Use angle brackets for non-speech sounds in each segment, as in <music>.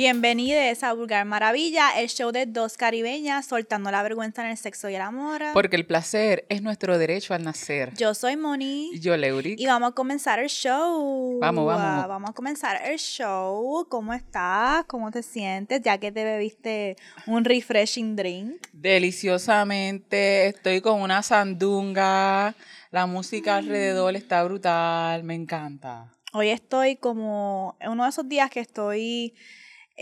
Bienvenidos a Vulgar Maravilla, el show de dos caribeñas soltando la vergüenza en el sexo y el amor. Porque el placer es nuestro derecho al nacer. Yo soy Moni. Yo, Leuric. Y vamos a comenzar el show. Vamos, vamos. Vamos a comenzar el show. ¿Cómo estás? ¿Cómo te sientes? Ya que te bebiste un refreshing drink. Deliciosamente. Estoy con una sandunga. La música alrededor está brutal. Me encanta. Hoy estoy como en uno de esos días que estoy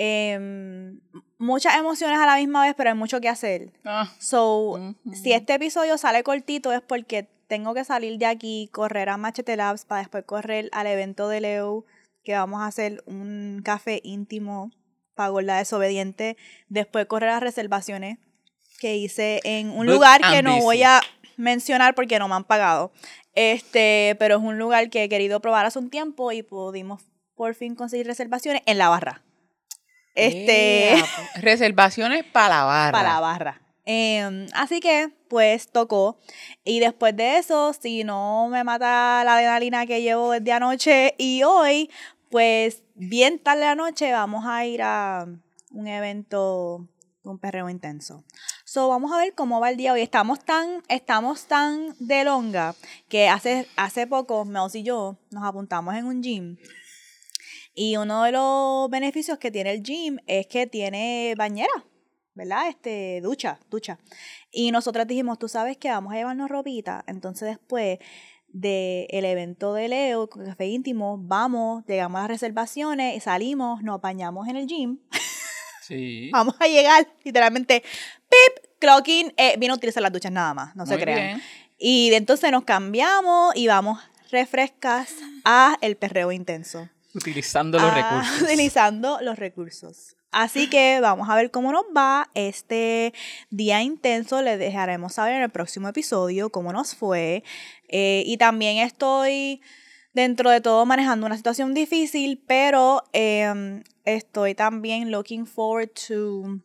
Em, muchas emociones a la misma vez, pero hay mucho que hacer. Ah. So, si este episodio sale cortito es porque tengo que salir de aquí, correr a Machete Labs para después correr al evento de Leo, que vamos a hacer un café íntimo para la desobediente, después correr a reservaciones que hice en un lugar que no voy a mencionar porque no me han pagado. Este, pero es un lugar que he querido probar hace un tiempo y pudimos por fin conseguir reservaciones en la barra. Este. Pues, <laughs> reservaciones para la barra. Para la barra. Em, así que, pues tocó. Y después de eso, si no me mata la adrenalina que llevo desde anoche y hoy, pues bien tarde la noche vamos a ir a un evento, un perreo intenso. So, vamos a ver cómo va el día hoy. Estamos tan, estamos tan de longa que hace, hace poco, Mels y yo nos apuntamos en un gym y uno de los beneficios que tiene el gym es que tiene bañera, ¿verdad? Este, ducha, ducha. Y nosotras dijimos, tú sabes que vamos a llevarnos ropita. Entonces después del el evento de Leo, con café íntimo, vamos, llegamos a las reservaciones, salimos, nos bañamos en el gym. <laughs> Sí. vamos a llegar, literalmente, pip, clocking, eh, viene a utilizar las duchas nada más, no se crean. Y entonces nos cambiamos y vamos refrescas a el perreo intenso. Utilizando los ah, recursos. <laughs> Utilizando los recursos. Así que vamos a ver cómo nos va este día intenso. Les dejaremos saber en el próximo episodio cómo nos fue. Eh, y también estoy dentro de todo manejando una situación difícil, pero em, estoy también looking forward to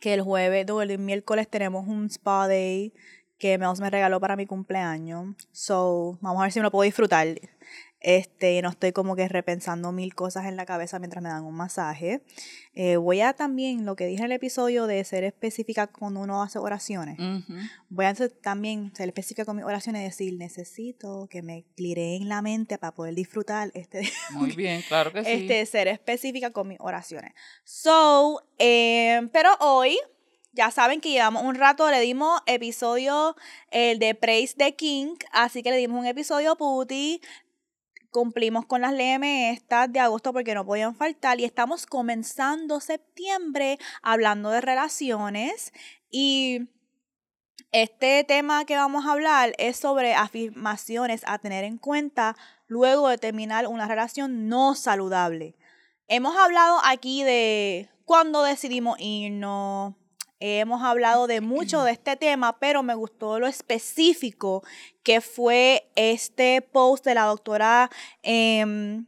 que el jueves o el miércoles tenemos un spa day que Mels me regaló para mi cumpleaños. So, vamos a ver si me lo puedo disfrutar. Este, no estoy como que repensando mil cosas en la cabeza mientras me dan un masaje. Eh, voy a también, lo que dije en el episodio de ser específica cuando uno hace oraciones, voy a también ser específica con mis oraciones y decir, necesito que me en la mente para poder disfrutar este... <laughs> Muy bien, claro que sí. Este, ser específica con mis oraciones. So, eh, pero hoy ya saben que llevamos un rato, le dimos episodio el de Praise the King, así que le dimos un episodio puti, cumplimos con las LM estas de agosto porque no podían faltar y estamos comenzando septiembre hablando de relaciones y este tema que vamos a hablar es sobre afirmaciones a tener en cuenta luego de terminar una relación no saludable. Hemos hablado aquí de cuándo decidimos irnos, hemos hablado de mucho de este tema, pero me gustó lo específico que fue este post de la doctora em,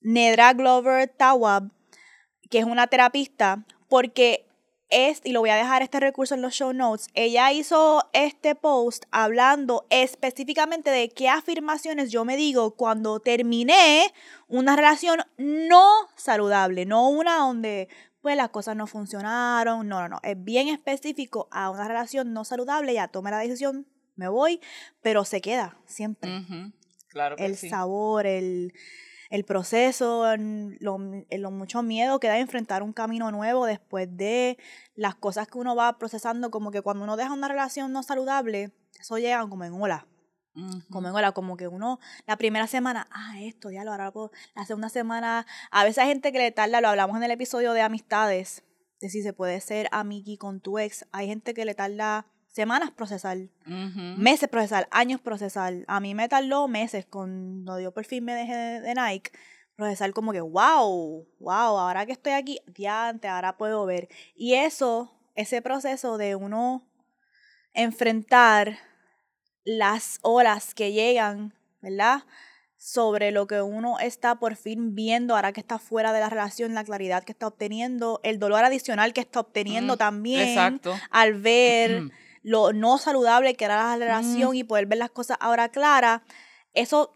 Nedra Glover Tawab, que es una terapista, porque es, y lo voy a dejar este recurso en los show notes, ella hizo este post hablando específicamente de qué afirmaciones yo me digo cuando terminé una relación no saludable, no una donde pues las cosas no funcionaron. No, no, no. Es bien específico a una relación no saludable. Ya tome la decisión, me voy, pero se queda siempre. Claro el sabor, el, el proceso, lo, lo, mucho miedo que da enfrentar un camino nuevo después de las cosas que uno va procesando. Como que cuando uno deja una relación no saludable, eso llega como en ola. Como en como que uno, la primera semana, ah, esto, ya lo hará, la segunda semana, a veces hay gente que le tarda, lo hablamos en el episodio de amistades, de si se puede ser amigui con tu ex, hay gente que le tarda semanas procesar, meses procesar, años procesar. A mí me tardó meses cuando yo por fin me dejé de, Nike, procesar como que, wow, wow, ahora que estoy aquí, ya antes, ahora puedo ver. Y eso, ese proceso de uno enfrentar las horas que llegan, ¿verdad? Sobre lo que uno está por fin viendo ahora que está fuera de la relación, la claridad que está obteniendo, el dolor adicional que está obteniendo mm, también al ver lo no saludable que era la relación y poder ver las cosas ahora claras, eso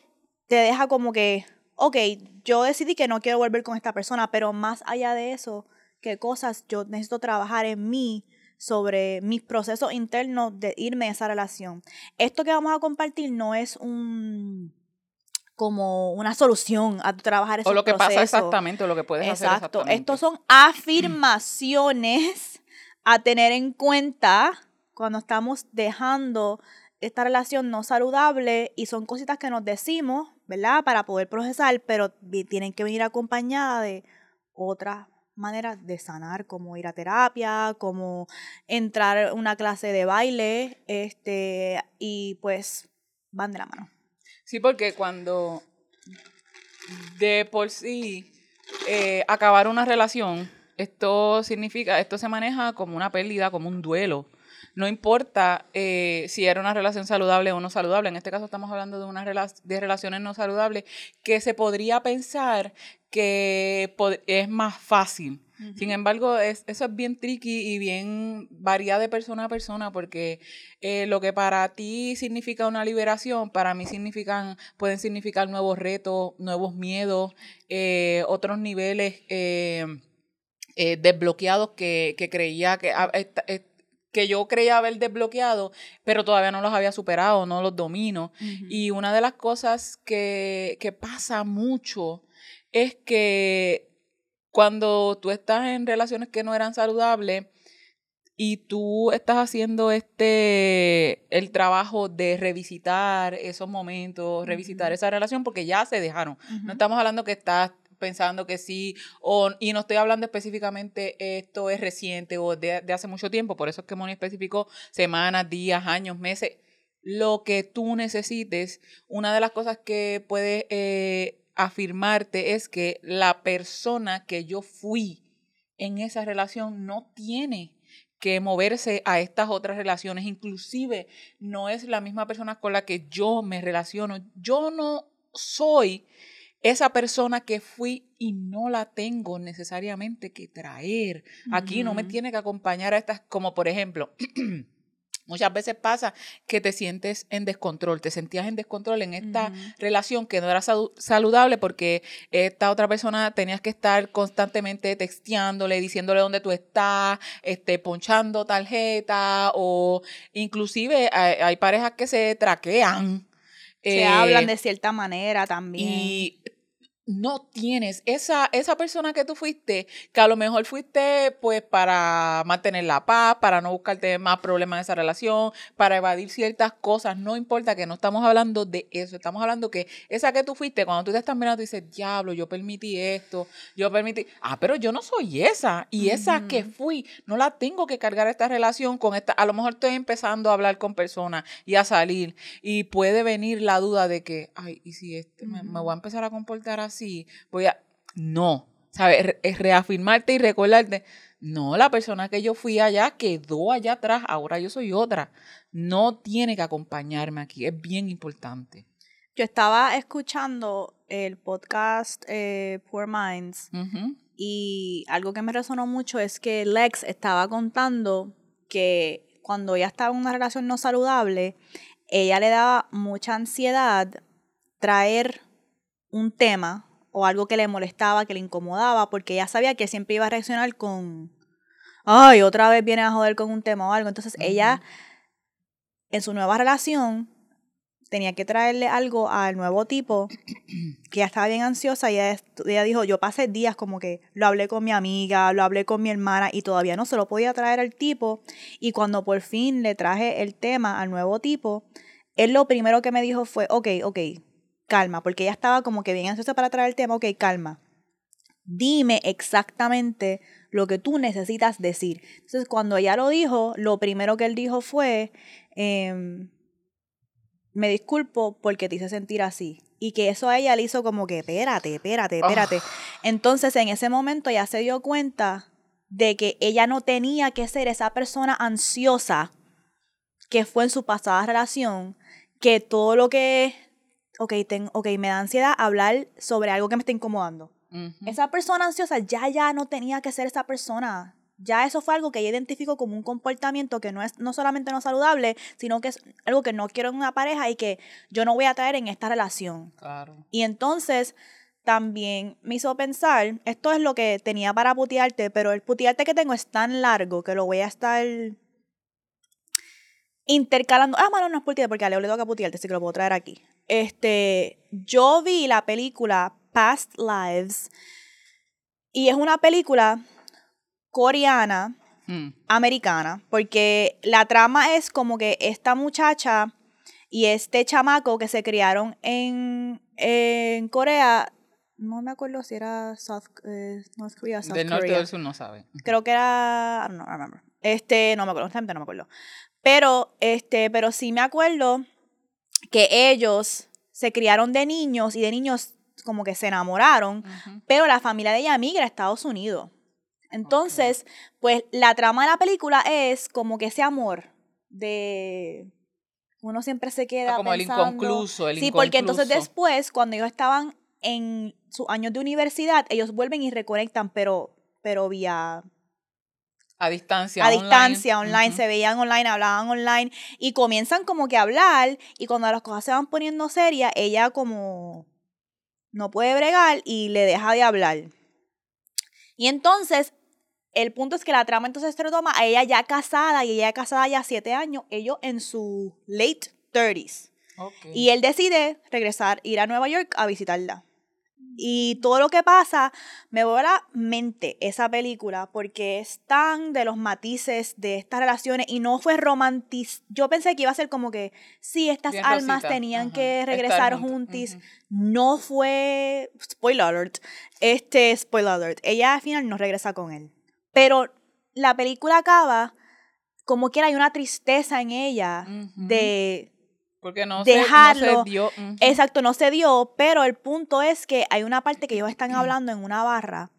te deja como que, ok, yo decidí que no quiero volver con esta persona, pero más allá de eso, qué cosas yo necesito trabajar en mí sobre mis procesos internos de irme a esa relación. Esto que vamos a compartir no es un como una solución a trabajar esos O lo que pasa exactamente, o lo que puedes hacer Exacto. exactamente. Estos son <clears throat> afirmaciones a tener en cuenta cuando estamos dejando esta relación no saludable y son cositas que nos decimos, ¿verdad? Para poder procesar, pero tienen que venir acompañadas de otras maneras de sanar, como ir a terapia, como entrar a una clase de baile, este, y pues van de la mano. Sí, porque cuando de por sí eh, acabar una relación, esto significa, esto se maneja como una pérdida, como un duelo. No importa eh, si era una relación saludable o no saludable. En este caso estamos hablando de una rela- de relaciones no saludables que se podría pensar que es más fácil. Sin embargo, es, eso es bien tricky y bien varía de persona a persona porque eh, lo que para ti significa una liberación, para mí significan, pueden significar nuevos retos, nuevos miedos, eh, otros niveles eh, desbloqueados que, que creía que, ah, que yo creía haber desbloqueado, pero todavía no los había superado, no los domino. Y una de las cosas que, que pasa mucho es que cuando tú estás en relaciones que no eran saludables y tú estás haciendo este el trabajo de revisitar esos momentos, revisitar esa relación porque ya se dejaron. No estamos hablando que estás pensando que sí, o, y no estoy hablando específicamente esto es reciente o de, de hace mucho tiempo, por eso es que Moni especificó semanas, días, años, meses, lo que tú necesites. Una de las cosas que puedes eh, afirmarte es que la persona que yo fui en esa relación no tiene que moverse a estas otras relaciones, inclusive no es la misma persona con la que yo me relaciono. Yo no soy esa persona que fui y no la tengo necesariamente que traer. Aquí no me tiene que acompañar a estas, como por ejemplo, <clears throat> muchas veces pasa que te sientes en descontrol, te sentías en descontrol en esta relación que no era saludable porque esta otra persona tenías que estar constantemente texteándole, diciéndole dónde tú estás, este, ponchando tarjeta o inclusive hay, hay parejas que se traquean. Se eh, hablan de cierta manera también. y no tienes. Esa, esa persona que tú fuiste, que a lo mejor fuiste pues para mantener la paz, para no buscarte más problemas en esa relación, para evadir ciertas cosas, no importa que no estamos hablando de eso, estamos hablando que esa que tú fuiste, cuando tú te estás mirando, tú dices, diablo, yo permití esto, yo permití, ah, pero yo no soy esa, y esa que fui, no la tengo que cargar esta relación con esta, a lo mejor estoy empezando a hablar con personas y a salir, y puede venir la duda de que, ay, ¿y si este me, me voy a empezar a comportar así? Voy a... No, ¿sabes? Re- Es reafirmarte y recordarte, no, la persona que yo fui allá quedó allá atrás, ahora yo soy otra. No tiene que acompañarme aquí, es bien importante. Yo estaba escuchando el podcast eh, Poor Minds y algo que me resonó mucho es que Lex estaba contando que cuando ella estaba en una relación no saludable, ella le daba mucha ansiedad traer un tema o algo que le molestaba, que le incomodaba, porque ella sabía que siempre iba a reaccionar con, ay, otra vez viene a joder con un tema o algo. Entonces ella, en su nueva relación, tenía que traerle algo al nuevo tipo, que ya estaba bien ansiosa y ella, ella dijo, yo pasé días como que lo hablé con mi amiga, lo hablé con mi hermana y todavía no se lo podía traer al tipo. Y cuando por fin le traje el tema al nuevo tipo, él lo primero que me dijo fue, ok, ok, calma, porque ella estaba como que bien ansiosa para traer el tema, ok, calma. Dime exactamente lo que tú necesitas decir. Entonces, cuando ella lo dijo, lo primero que él dijo fue, em, me disculpo porque te hice sentir así. Y que eso a ella le hizo como que, espérate, espérate, espérate. Entonces, en ese momento ella se dio cuenta de que ella no tenía que ser esa persona ansiosa que fue en su pasada relación, que todo lo que, ok, ten, ok, me da ansiedad hablar sobre algo que me está incomodando. Esa persona ansiosa ya, ya no tenía que ser esa persona. Ya eso fue algo que ella identificó como un comportamiento que no es no solamente no saludable, sino que es algo que no quiero en una pareja y que yo no voy a traer en esta relación. Claro. Y entonces, también me hizo pensar, esto es lo que tenía para putearte, pero el putearte que tengo es tan largo que lo voy a estar intercalando. Ah, bueno, no es putearte porque a Leo le toca putearte, así que lo puedo traer aquí. Este, yo vi la película Past Lives y es una película coreana, Mm. americana, porque la trama es como que esta muchacha y este chamaco que se criaron en, en Corea, no me acuerdo si era South, eh, North Korea, South Del norte o del sur no sabe. Creo que era, I don't know, I remember. Este, no me acuerdo, no me acuerdo. Pero, este, pero sí me acuerdo que ellos se criaron de niños y de niños como que se enamoraron, pero la familia de ella migra a Estados Unidos. Entonces, pues la trama de la película es como que ese amor de uno siempre se queda Ah, como el inconcluso, el Sí, porque entonces después cuando ellos estaban en sus años de universidad, ellos vuelven y reconectan, pero pero vía A distancia. a online. distancia, online, se veían online, hablaban online y comienzan como que a hablar y cuando las cosas se van poniendo serias, ella como no puede bregar y le deja de hablar. Y entonces, el punto es que la trama entonces se retoma a ella ya casada y ella casada ya siete años, ellos en su late 30s. Ok. Y él decide regresar, ir a Nueva York a visitarla. Y todo lo que pasa me vuelve a la mente esa película porque es tan de los matices de estas relaciones y no fue romantiz. Yo pensé que iba a ser como que sí, estas Bien almas rosita, tenían ajá, que regresar juntis. No fue spoiler alert. Este spoiler alert. Ella al final no regresa con él. Pero la película acaba como que hay una tristeza en ella de Porque no dejarlo. Se, no se dio. Exacto, no se dio, pero el punto es que hay una parte que ellos están hablando en una barra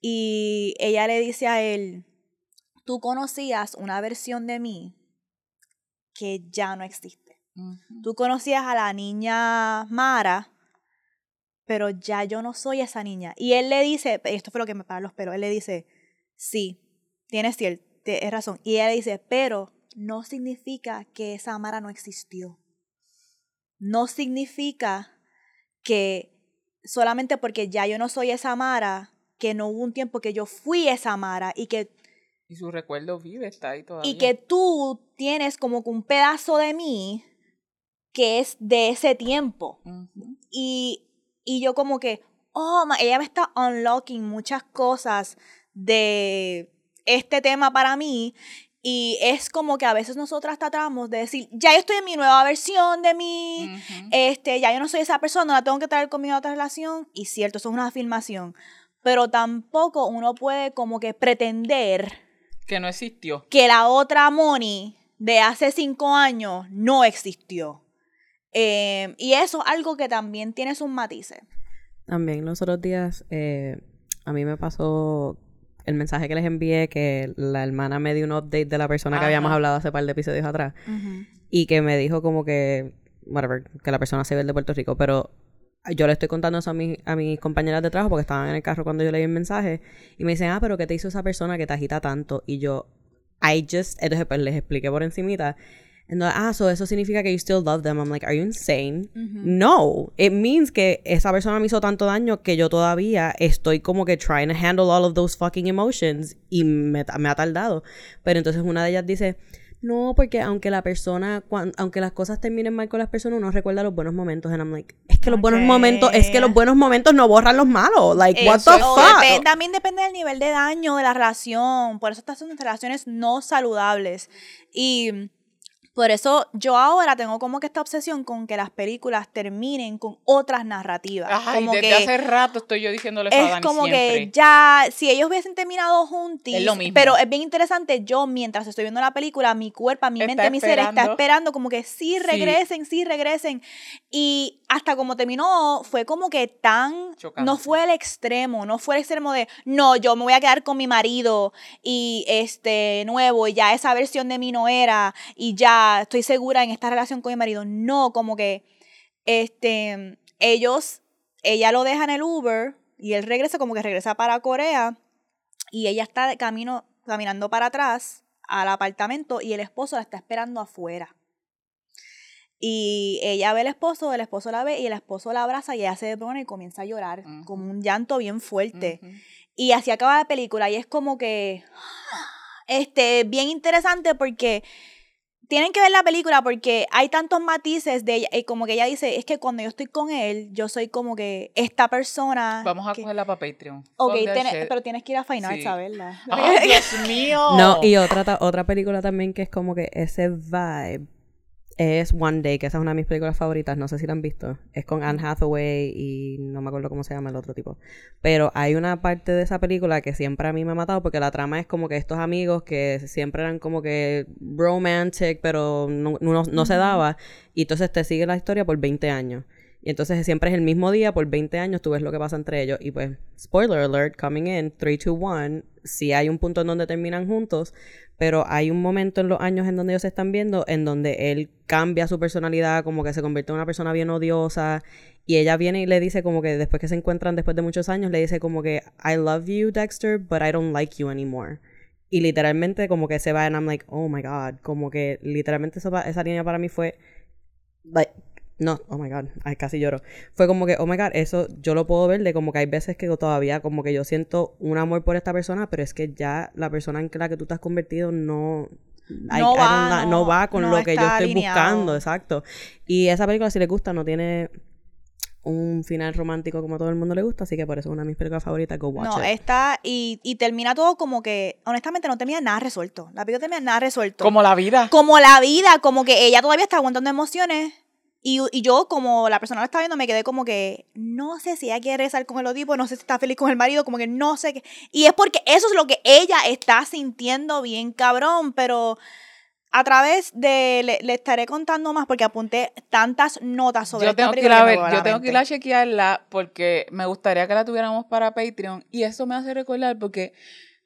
y ella le dice a él, tú conocías una versión de mí que ya no existe. Tú conocías a la niña Mara, pero ya yo no soy esa niña. Y él le dice, esto fue lo que me para los pelos, él le dice, sí, tienes cierto, tienes razón. Y ella le dice, pero no significa que esa Mara no existió. No significa que solamente porque ya yo no soy esa Mara, que no hubo un tiempo que yo fui esa Mara y que Y su recuerdo vive, está ahí todavía. y que tú tienes como que un pedazo de mí que es de ese tiempo. Y, y yo como que, oh, ma- ella me está unlocking muchas cosas de este tema para mí. Y es como que a veces nosotras tratamos de decir, ya yo estoy en mi nueva versión de mí, este, ya yo no soy esa persona, la tengo que traer conmigo a otra relación. Y cierto, eso es una afirmación. Pero tampoco uno puede como que pretender Que no existió. que la otra Moni de hace cinco años no existió. Eh, y eso es algo que también tiene sus matices. También los otros días eh, a mí me pasó el mensaje que les envié que la hermana me dio un update de la persona que habíamos hablado hace par de episodios atrás y que me dijo como que, whatever, que la persona se ve de Puerto Rico, pero yo le estoy contando eso a, mi, a mis compañeras de trabajo porque estaban en el carro cuando yo leí el mensaje y me dicen, ah, pero ¿qué te hizo esa persona que te agita tanto? Y yo, I just, entonces pues les expliqué por encimita. Entonces, ah, so eso significa que you still love them. I'm like, are you insane? No, it means que esa persona me hizo tanto daño que yo todavía estoy como que trying to handle all of those fucking emotions y me, me ha tardado. Pero entonces una de ellas dice, no, porque aunque la persona, cuan- aunque las cosas terminen mal con las personas, uno recuerda los buenos momentos. And I'm like, es que los buenos Ok. momentos, es que los buenos momentos no borran los malos. Like, what Eso the es O fuck? depe- también depende del nivel de daño de la relación. Por eso estas son relaciones no saludables. Y por eso yo ahora tengo como que esta obsesión con que las películas terminen con otras narrativas. Ay, como desde que hace rato estoy yo diciéndole eso a es Dani como siempre. que ya, si ellos hubiesen terminado juntos, Es lo mismo. pero es bien interesante, yo mientras estoy viendo la película, mi cuerpo, mi Está mente, mi ser está esperando. como que sí regresen, sí regresen. Y hasta como terminó, fue como que tan, Chocante. no fue el extremo, no fue el extremo de, no, yo me voy a quedar con mi marido y este nuevo y ya esa versión de mí no era y ya estoy segura en esta relación con mi marido. No, como que este ellos ella lo deja en el Uber y él regresa como que regresa para Corea y ella está de camino caminando para atrás al apartamento y el esposo la está esperando afuera. Y ella ve al esposo, el esposo la ve y el esposo la abraza y ella se pone y comienza a llorar, Ujú. como un llanto bien fuerte. Y así acaba la película y es como que este bien interesante porque tienen que ver la película porque hay tantos matices de ella, y como que ella dice, es que cuando yo estoy con él, yo soy como que esta persona. Vamos a que- cogerla para Patreon. Ok, shit. pero tienes que ir a Fine Arts Sí. a verla. ¡Ay, Dios mío! No, y otra, ta- otra película también que es como que ese vibe es One Day, que esa es una de mis películas favoritas, no sé si la han visto. Es con Anne Hathaway y no me acuerdo cómo se llama el otro tipo. Pero hay una parte de esa película que siempre a mí me ha matado porque la trama es como que estos amigos que siempre eran como que romantic, pero no, no, no se daba. Y entonces te sigue la historia por 20 años. Y entonces siempre es el mismo día, por 20 años tú ves lo que pasa entre ellos. Y pues, spoiler alert, coming in, 3, 2, 1, sí hay un punto en donde terminan juntos, pero hay un momento en los años en donde ellos se están viendo en donde él cambia su personalidad, como que se convierte en una persona bien odiosa. Y ella viene y le dice como que después que se encuentran después de muchos años, le dice como que, I love you, Dexter, but I don't like you anymore. Y literalmente como que se va and I'm like, oh my god, como que literalmente esa, esa línea para mí fue, like, no, oh my god, ay, casi lloro. Fue como que, oh my god, eso yo lo puedo ver de como que hay veces que todavía como que yo siento un amor por esta persona, pero es que ya la persona en la que tú te has convertido no... I- No I va, no- no va con no lo que yo estoy alineado. buscando, exacto. Y esa película, si les gusta, no tiene un final romántico como a todo el mundo le gusta, así que por eso es una de mis películas favoritas, go watch No, it. está y, y termina todo como que, honestamente, no termina nada resuelto. La película termina nada resuelto. Como la vida. como la vida, como que ella todavía está aguantando emociones. Y, y yo, como la persona lo está viendo, me quedé como que no sé si ella quiere rezar con el tipo, no sé si está feliz con el marido, como que no sé qué. Y es porque eso es lo que ella está sintiendo bien cabrón, pero a través de. Le, le estaré contando más porque apunté tantas notas sobre Yo esta tengo que ir película a me ver, voló yo tengo que ir a chequearla porque me gustaría que la tuviéramos para Patreon y eso me hace recordar porque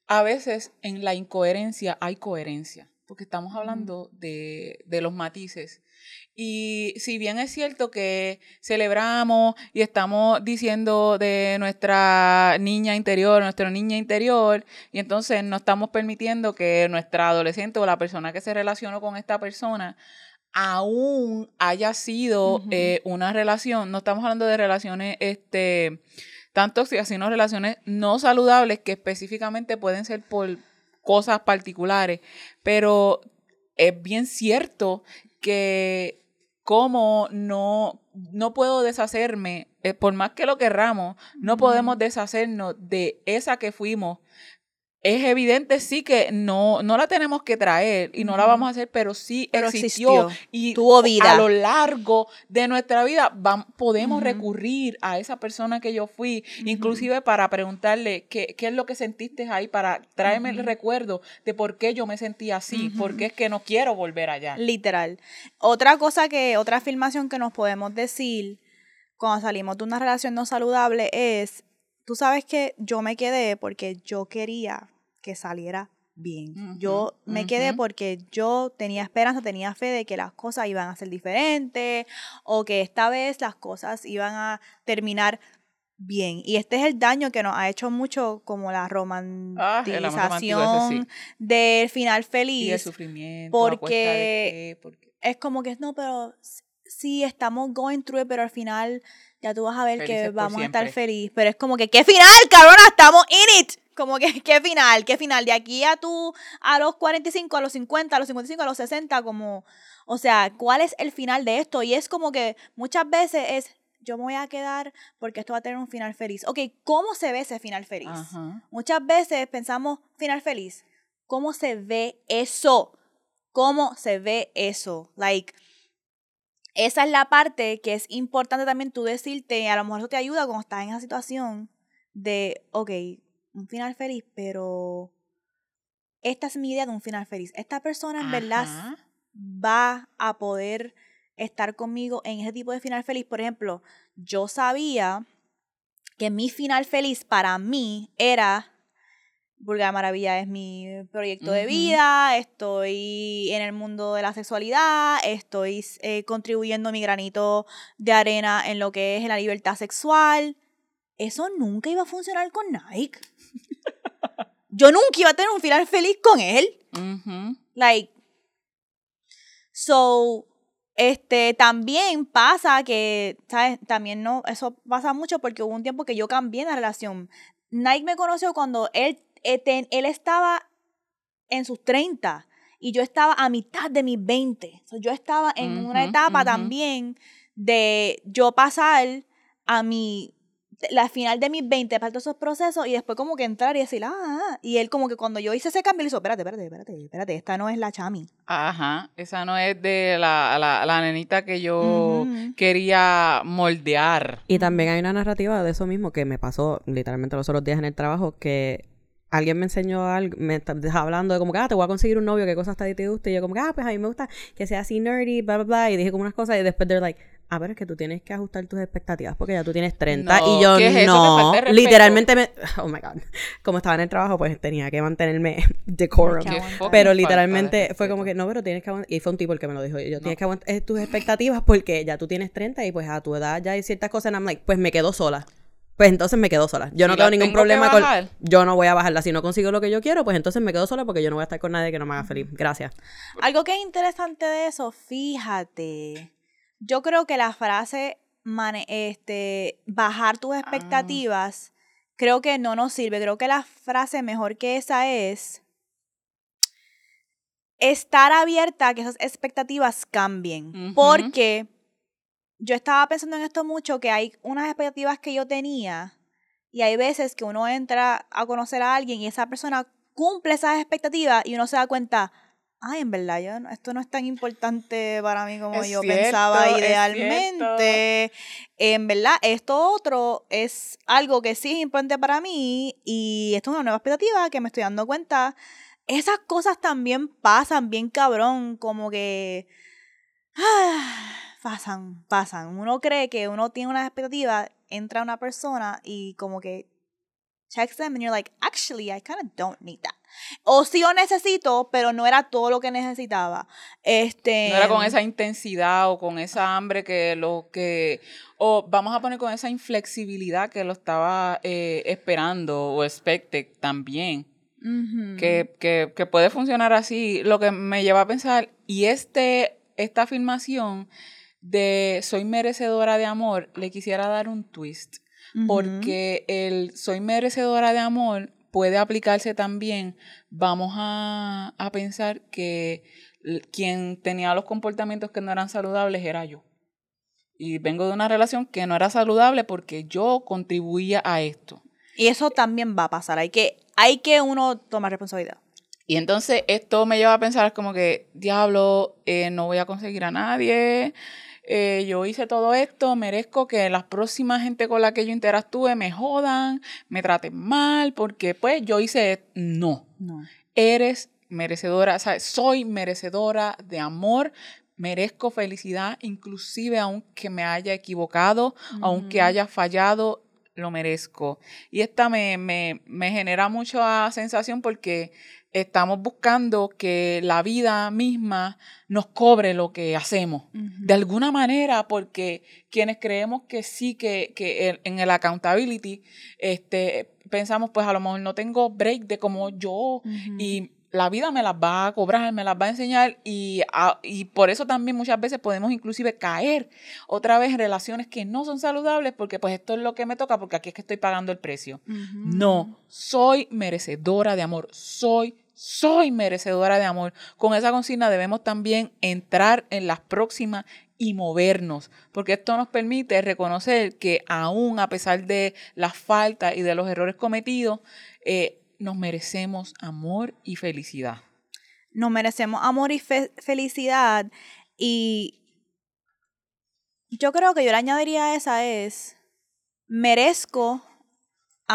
a veces en la incoherencia hay coherencia, porque estamos hablando de, de los matices. Y si bien es cierto que celebramos y estamos diciendo de nuestra niña interior, nuestra niña interior, y entonces no estamos permitiendo que nuestra adolescente o la persona que se relacionó con esta persona aún haya sido eh, una relación, no estamos hablando de relaciones este, tan tóxicas, sino relaciones no saludables que específicamente pueden ser por cosas particulares, pero es bien cierto que como no, no puedo deshacerme, eh, por más que lo querramos, no podemos deshacernos de esa que fuimos. Es evidente, sí, que no, no la tenemos que traer y no la vamos a hacer, pero sí Pero existió. existió. Y Tuvo vida. a lo largo de nuestra vida vam- podemos recurrir a esa persona que yo fui, inclusive para preguntarle qué, qué es lo que sentiste ahí, para traerme el recuerdo de por qué yo me sentí así, porque es que no quiero volver allá. Literal. Otra cosa que, otra afirmación que nos podemos decir cuando salimos de una relación no saludable es, tú sabes que yo me quedé porque yo quería que saliera bien. Ujú, Yo me quedé ujú. porque yo tenía esperanza, tenía fe de que las cosas iban a ser diferentes o que esta vez las cosas iban a terminar bien. Y este es el daño que nos ha hecho mucho como la Ah, ese romantización sí. del final feliz. Y el sufrimiento. porque- de porque- es como que no, pero sí estamos going through it, pero al final ya tú vas a ver Felices que vamos a estar feliz. Pero es como que, ¿qué final, cabrona? Estamos in it. Como que, <laughs> ¿qué final? ¿Qué final? De aquí a tú, a los 45, a los 50, a los 55, a los 60, como, o sea, ¿cuál es el final de esto? Y es como que muchas veces es, yo me voy a quedar porque esto va a tener un final feliz. Ok, ¿cómo se ve ese final feliz? Ajá. Muchas veces pensamos final feliz. ¿Cómo se ve eso? ¿Cómo se ve eso? Like, esa es la parte que es importante también tú decirte, a lo mejor eso te ayuda cuando estás en esa situación de, ok, un final feliz, pero esta es mi idea de un final feliz. Esta persona en verdad va a poder estar conmigo en ese tipo de final feliz. Por ejemplo, yo sabía que mi final feliz para mí era Vulgar Maravilla es mi proyecto de vida, estoy en el mundo de la sexualidad, estoy eh, contribuyendo mi granito de arena en lo que es la libertad sexual. Eso nunca iba a funcionar con Nike. Yo nunca iba a tener un final feliz con él. Ujú. Like, so, Este, también pasa que, ¿sabes? También no, eso pasa mucho porque hubo un tiempo que yo cambié la relación. Nike me conoció cuando él, eh, él estaba en sus 30 y yo estaba a mitad de mis 20. yo estaba en una etapa también de yo pasar a mi la final de mis 20 para todos esos procesos y después como que entrar y decir, ah, ah, ah". y él como que cuando yo hice ese cambio, le hizo, espérate, espérate, espérate, espérate, esta no es la chami. Ajá, esa no es de la, la, la nenita que yo quería moldear. Y también hay una narrativa de eso mismo que me pasó literalmente los otros días en el trabajo que alguien me enseñó algo, me estaba hablando de como que, ah, te voy a conseguir un novio, qué cosas te, te gusta. Y yo como que, ah, pues a mí me gusta que sea así nerdy, bla, bla, bla. Y dije como unas cosas y después they're like, ah, pero es que tú tienes que ajustar tus expectativas porque ya tú tienes 30. y yo no, literalmente me, <laughs> oh my God. Como estaba en el trabajo, pues tenía que mantenerme <laughs> decorum. Pero literalmente fue como que, no, pero tienes que aguantar. Y fue un tipo el que me lo dijo. Yo, tienes que aguantar tus expectativas porque ya tú tienes 30 y pues a tu edad ya hay ciertas cosas. And I'm like, pues me quedo sola pues entonces me quedo sola. Yo no tengo ningún problema con. Yo no voy a bajarla. Si no consigo lo que yo quiero, pues entonces me quedo sola porque yo no voy a estar con nadie que no me haga feliz. Gracias. Algo que es interesante de eso, fíjate. Yo creo que la frase este, bajar tus expectativas, creo que no nos sirve. Creo que la frase mejor que esa es estar abierta a que esas expectativas cambien. Porque yo estaba pensando en esto mucho, que hay unas expectativas que yo tenía y hay veces que uno entra a conocer a alguien y esa persona cumple esas expectativas y uno se da cuenta, ay, en verdad, yo, esto no es tan importante para mí como yo pensaba idealmente. En verdad, esto otro es algo que sí es importante para mí y esto es una nueva expectativa que me estoy dando cuenta. Esas cosas también pasan bien cabrón, como que... Ah, <sighs> pasan, pasan. Uno cree que uno tiene una expectativa, entra una persona y como que checks them and you're like, actually, I kind of don't need that. O sí lo necesito, pero no era todo lo que necesitaba. Este, no era con esa intensidad o con esa hambre que lo que, o vamos a poner con esa inflexibilidad que lo estaba eh, esperando o expected también. que, que, que puede funcionar así. Lo que me lleva a pensar, y este, esta afirmación de soy merecedora de amor, le quisiera dar un twist. Porque el soy merecedora de amor puede aplicarse también. Vamos a, a pensar que quien tenía los comportamientos que no eran saludables era yo. Y vengo de una relación que no era saludable porque yo contribuía a esto. Y eso también va a pasar. Hay que, hay que uno tomar responsabilidad. Y entonces esto me lleva a pensar como que, diablo, eh, no voy a conseguir a nadie, eh, yo hice todo esto, merezco que las próximas gente con la que yo interactúe me jodan, me traten mal, porque pues yo hice, no, no. eres merecedora, o sea, soy merecedora de amor, merezco felicidad, inclusive aunque me haya equivocado, aunque haya fallado, lo merezco. Y esta me, me, me genera mucha sensación porque estamos buscando que la vida misma nos cobre lo que hacemos. De alguna manera, porque quienes creemos que sí, que, que en el accountability, este, pensamos, pues a lo mejor no tengo break de como yo y la vida me las va a cobrar, me las va a enseñar y, y por eso también muchas veces podemos inclusive caer otra vez en relaciones que no son saludables porque pues esto es lo que me toca porque aquí es que estoy pagando el precio. No, soy merecedora de amor, soy soy merecedora de amor. Con esa consigna debemos también entrar en las próximas y movernos, porque esto nos permite reconocer que aún a pesar de las faltas y de los errores cometidos, eh, nos merecemos amor y felicidad. Nos merecemos amor y felicidad y yo creo que yo le añadiría a esa es, merezco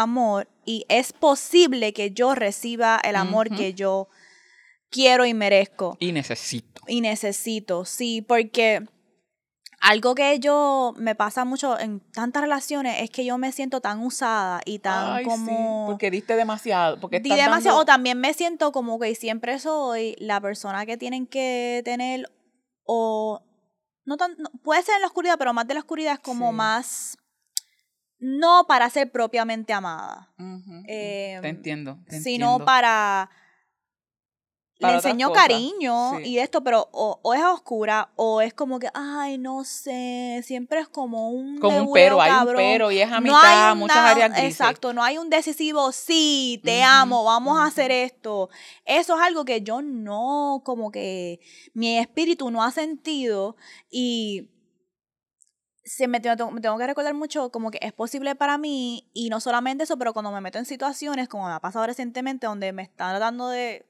amor y es posible que yo reciba el amor que yo quiero y merezco. Y necesito. Y necesito, sí, porque algo que yo me pasa mucho en tantas relaciones es que yo me siento tan usada y tan como porque diste demasiado porque di demasiado o también me siento como que siempre soy la persona que tienen que tener o no tan puede ser en la oscuridad pero más de la oscuridad es como más no para ser propiamente amada. te entiendo. sino para Para le enseño cosas, cariño sí. y esto, pero o, o es a oscura o es como que, ay, no sé, siempre es como un Como un pero, hay un pero y es a No mitad, hay un muchas áreas grises. Exacto, no hay un decisivo, sí, te amo, vamos a hacer esto. Eso es algo que yo no, como que mi espíritu no ha sentido y se me tengo, me tengo que recordar mucho como que es posible para mí y no solamente eso, pero cuando me meto en situaciones como me ha pasado recientemente donde me están tratando de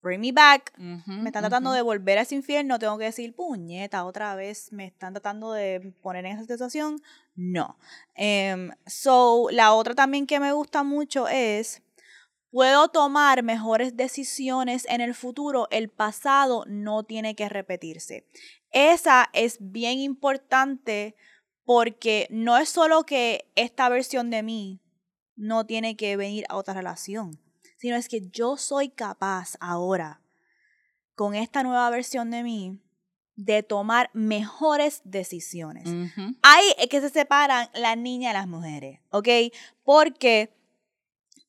bring me back, Ujú, me están tratando ujú. de volver a ese infierno, tengo que decir, puñeta, otra vez me están tratando de poner en esa situación. No. Em, so, la otra también que me gusta mucho es, puedo tomar mejores decisiones en el futuro, el pasado no tiene que repetirse. Esa es bien importante porque no es solo que esta versión de mí no tiene que venir a otra relación, sino es que yo soy capaz ahora, con esta nueva versión de mí, de tomar mejores decisiones. Ujú. Ahí es que se separan las niñas y las mujeres, ¿ok? Porque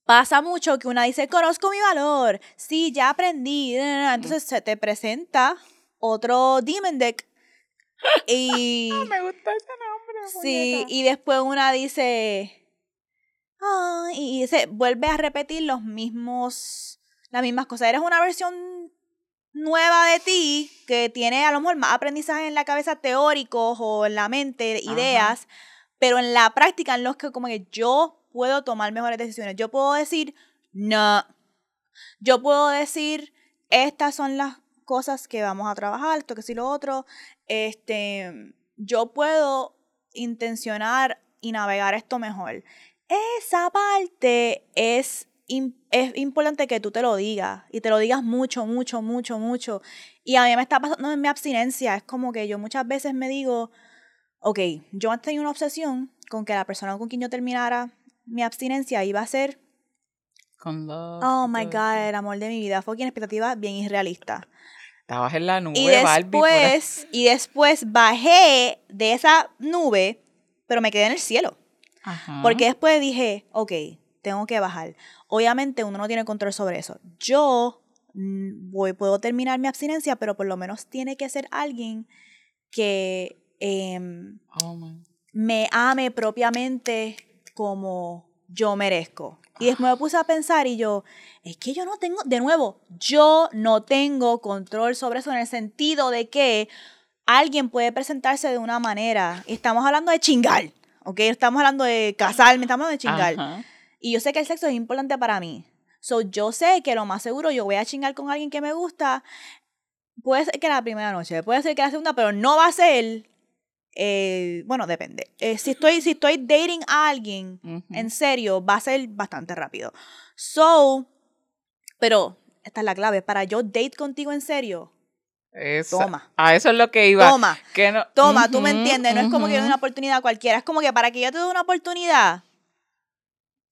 pasa mucho que una dice, conozco mi valor, sí, ya aprendí, entonces se te presenta otro Demon Deck y... <laughs> Me gusta ese nombre. Sí, y después una dice. "Ay", y se vuelve a repetir los mismos. Las mismas cosas. Eres una versión nueva de ti que tiene a lo mejor más aprendizaje en la cabeza teóricos o en la mente, Ajá. ideas, pero en la práctica en los que como que yo puedo tomar mejores decisiones. Yo puedo decir, no. Yo puedo decir, estas son las cosas que vamos a trabajar, esto que sí lo otro. Este, yo puedo intencionar y navegar esto mejor. Esa parte es, es importante que tú te lo digas y te lo digas mucho, mucho, mucho, mucho. Y a mí me está pasando en mi abstinencia. Es como que yo muchas veces me digo, ok, yo antes tenía una obsesión con que la persona con quien yo terminara mi abstinencia iba a ser Con love. Oh my God, el amor de mi vida. Fue una expectativa bien irrealista. Estabas en la nube, Y Barbie. pura- después, y después bajé de esa nube, pero me quedé en el cielo. Ajá. Porque después dije, ok, tengo que bajar. Obviamente uno no tiene control sobre eso. Yo mm, voy, puedo terminar mi abstinencia, pero por lo menos tiene que ser alguien que em, Oh, me ame propiamente como yo merezco. Y después me puse a pensar y yo, es que yo no tengo, de nuevo, yo no tengo control sobre eso en el sentido de que alguien puede presentarse de una manera. Estamos hablando de chingar, ¿ok? Estamos hablando de casarme, estamos hablando de chingar. Ajá. Y yo sé que el sexo es importante para mí. So, yo sé que lo más seguro yo voy a chingar con alguien que me gusta. Puede ser que la primera noche, puede ser que la segunda, pero no va a ser. Eh, bueno, depende. Eh, si, estoy, si estoy dating a alguien, Ujú. en serio, va a ser bastante rápido. So, pero esta es la clave. Para yo date contigo en serio, Eso- Toma. A eso es lo que iba. toma. Que no- Toma, tú me entiendes, no es como que yo dé una oportunidad a cualquiera, es como que para que yo te dé una oportunidad,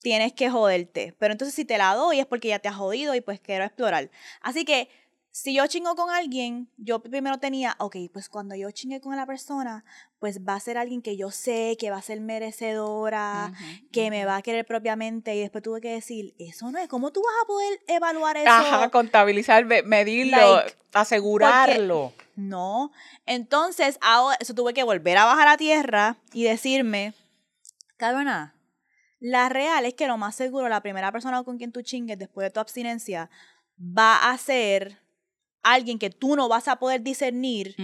tienes que joderte. Pero entonces si te la doy es porque ya te has jodido y pues quiero explorar. Así que si yo chingo con alguien, yo primero tenía, ok, pues cuando yo chingue con la persona, pues va a ser alguien que yo sé que va a ser merecedora, que me va a querer propiamente y después tuve que decir, eso no es, ¿cómo tú vas a poder evaluar eso? Ajá, contabilizar, medirlo, Like, asegurarlo. No. Entonces, ahora, eso tuve que volver a bajar a tierra y decirme, cabrona, la real es que lo más seguro, la primera persona con quien tú chingues después de tu abstinencia va a ser alguien que tú no vas a poder discernir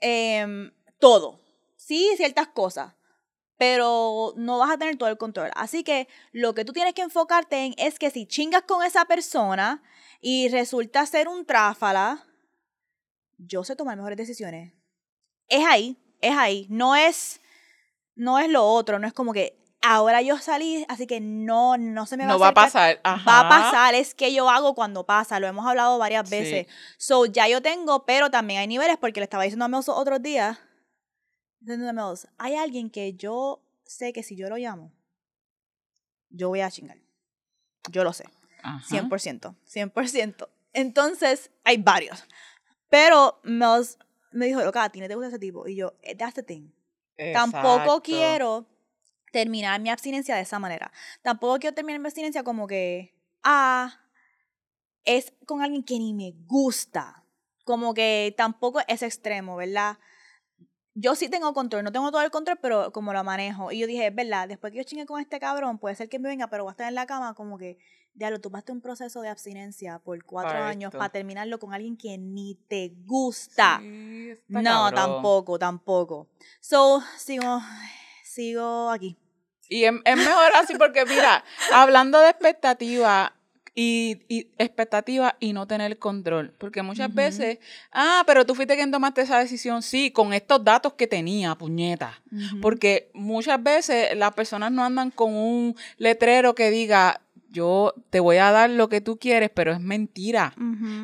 em, todo. Sí, ciertas cosas. Pero no vas a tener todo el control. Así que lo que tú tienes que enfocarte en es que si chingas con esa persona y resulta ser un tráfala, yo sé tomar mejores decisiones. Es ahí, es ahí. No es, no es lo otro, no es como que ahora yo salí, así que no, no se me va No a va a pasar. Ajá. Va a pasar, es que yo hago cuando pasa, lo hemos hablado varias Sí. veces. So, ya yo tengo, pero también hay niveles, porque le estaba diciendo a Meos otros días, hay alguien que yo sé que si yo lo llamo, yo voy a chingar. Yo lo sé, Ajá. 100%, 100%. Entonces, hay varios. Pero Meos me dijo, loca, a ti no te gusta ese tipo. Y yo, "Eh, that's the thing. Tampoco Exacto. quiero terminar mi abstinencia de esa manera. Tampoco quiero terminar mi abstinencia como que, ah, es con alguien que ni me gusta. Como que tampoco es extremo, ¿verdad? Yo sí tengo control, no tengo todo el control, pero como lo manejo. Y yo dije, es verdad, después que yo chingue con este cabrón, puede ser que me venga, pero va a estar en la cama como que, diablo, tú pasaste un proceso de abstinencia por cuatro años esto. para terminarlo con alguien que ni te gusta. Sí, no, cabrón. tampoco, tampoco. So, sigo, sigo aquí. Y es, es mejor así porque, mira, hablando de expectativa y, y expectativa y no tener control. Porque muchas veces, ah, pero tú fuiste quien tomaste esa decisión. Sí, con estos datos que tenía, puñeta. Porque muchas veces las personas no andan con un letrero que diga, yo te voy a dar lo que tú quieres, pero es mentira.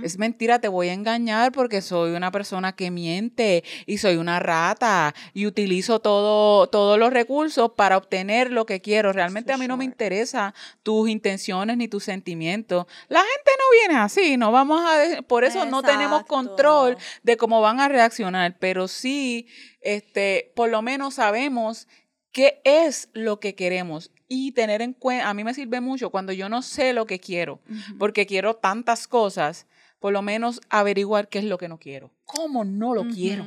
Es mentira, te voy a engañar porque soy una persona que miente y soy una rata y utilizo todo, todos los recursos para obtener lo que quiero. Realmente a mí no me interesa tus intenciones ni tus sentimientos. La gente no viene así, no vamos a por eso no tenemos control de cómo van a reaccionar, pero sí, este, por lo menos sabemos qué es lo que queremos y tener en cuenta, a mí me sirve mucho cuando yo no sé lo que quiero, porque quiero tantas cosas, por lo menos averiguar qué es lo que no quiero. ¿Cómo no lo quiero?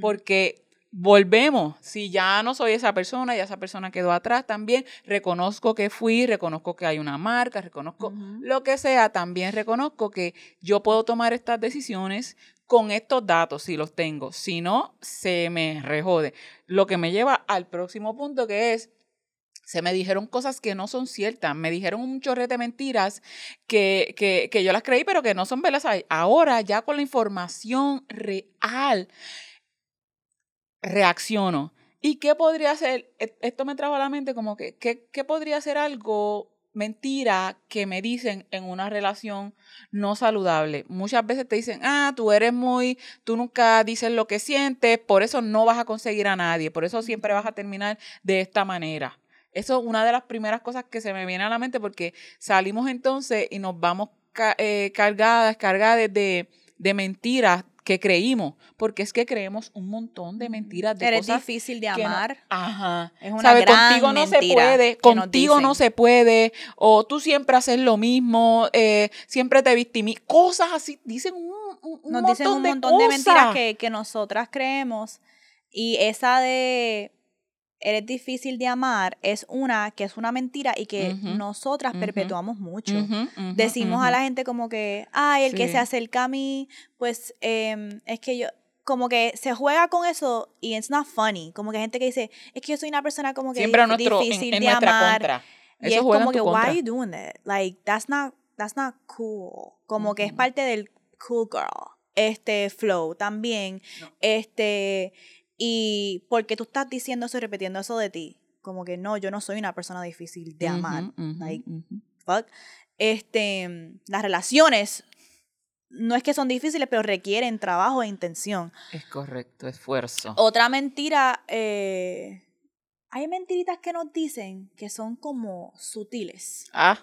Porque volvemos, si ya no soy esa persona, ya esa persona quedó atrás también, reconozco que fui, reconozco que hay una marca, reconozco lo que sea, también reconozco que yo puedo tomar estas decisiones con estos datos si los tengo, si no, se me rejode. Lo que me lleva al próximo punto que es, se me dijeron cosas que no son ciertas, me dijeron un chorrete de mentiras que, que, que yo las creí, pero que no son verdades. Ahora, ya con la información real, reacciono. ¿Y qué podría ser? E- Esto me trajo a la mente como que, ¿qué, qué podría ser algo mentira que me dicen en una relación no saludable? Muchas veces te dicen, ah, tú eres muy, tú nunca dices lo que sientes, por eso no vas a conseguir a nadie, por eso siempre vas a terminar de esta manera. Eso es una de las primeras cosas que se me viene a la mente porque salimos entonces y nos vamos ca- eh, cargadas, cargadas de, de mentiras que creímos, porque es que creemos un montón de mentiras de Eres cosas difícil de no- amar. ajá. Es una ¿Sabe? gran Contigo no se puede, contigo no se puede, o tú siempre haces lo mismo, eh, siempre te victimizas, cosas así, dicen un, un- un Nos montón dicen un de montón de mentiras cosas. que, que nosotras creemos. Y esa de eres difícil de amar es una que es una mentira y que Ujú, nosotras ujú. perpetuamos mucho. Ujú, ujú, Decimos a la gente como que, ay, el que Sí. se acerca a mí, pues em, es que yo, como que se juega con eso y it's not funny. Como que hay gente que dice, es que yo soy una persona como que siempre dif- nuestro, en, difícil en de nuestra amar. contra. Y Eso es juega en como que, contra. why are you doing that? Like, that's not, that's not cool. Como que es parte del cool girl. Este flow también. No. Este, y porque tú estás diciendo eso y repitiendo eso de ti. Como que no, yo no soy una persona difícil de amar. Like, fuck. Este, las relaciones no es que son difíciles, pero requieren trabajo e intención. Es correcto, esfuerzo. Otra mentira, eh, hay mentiritas que nos dicen que son como sutiles. Ah,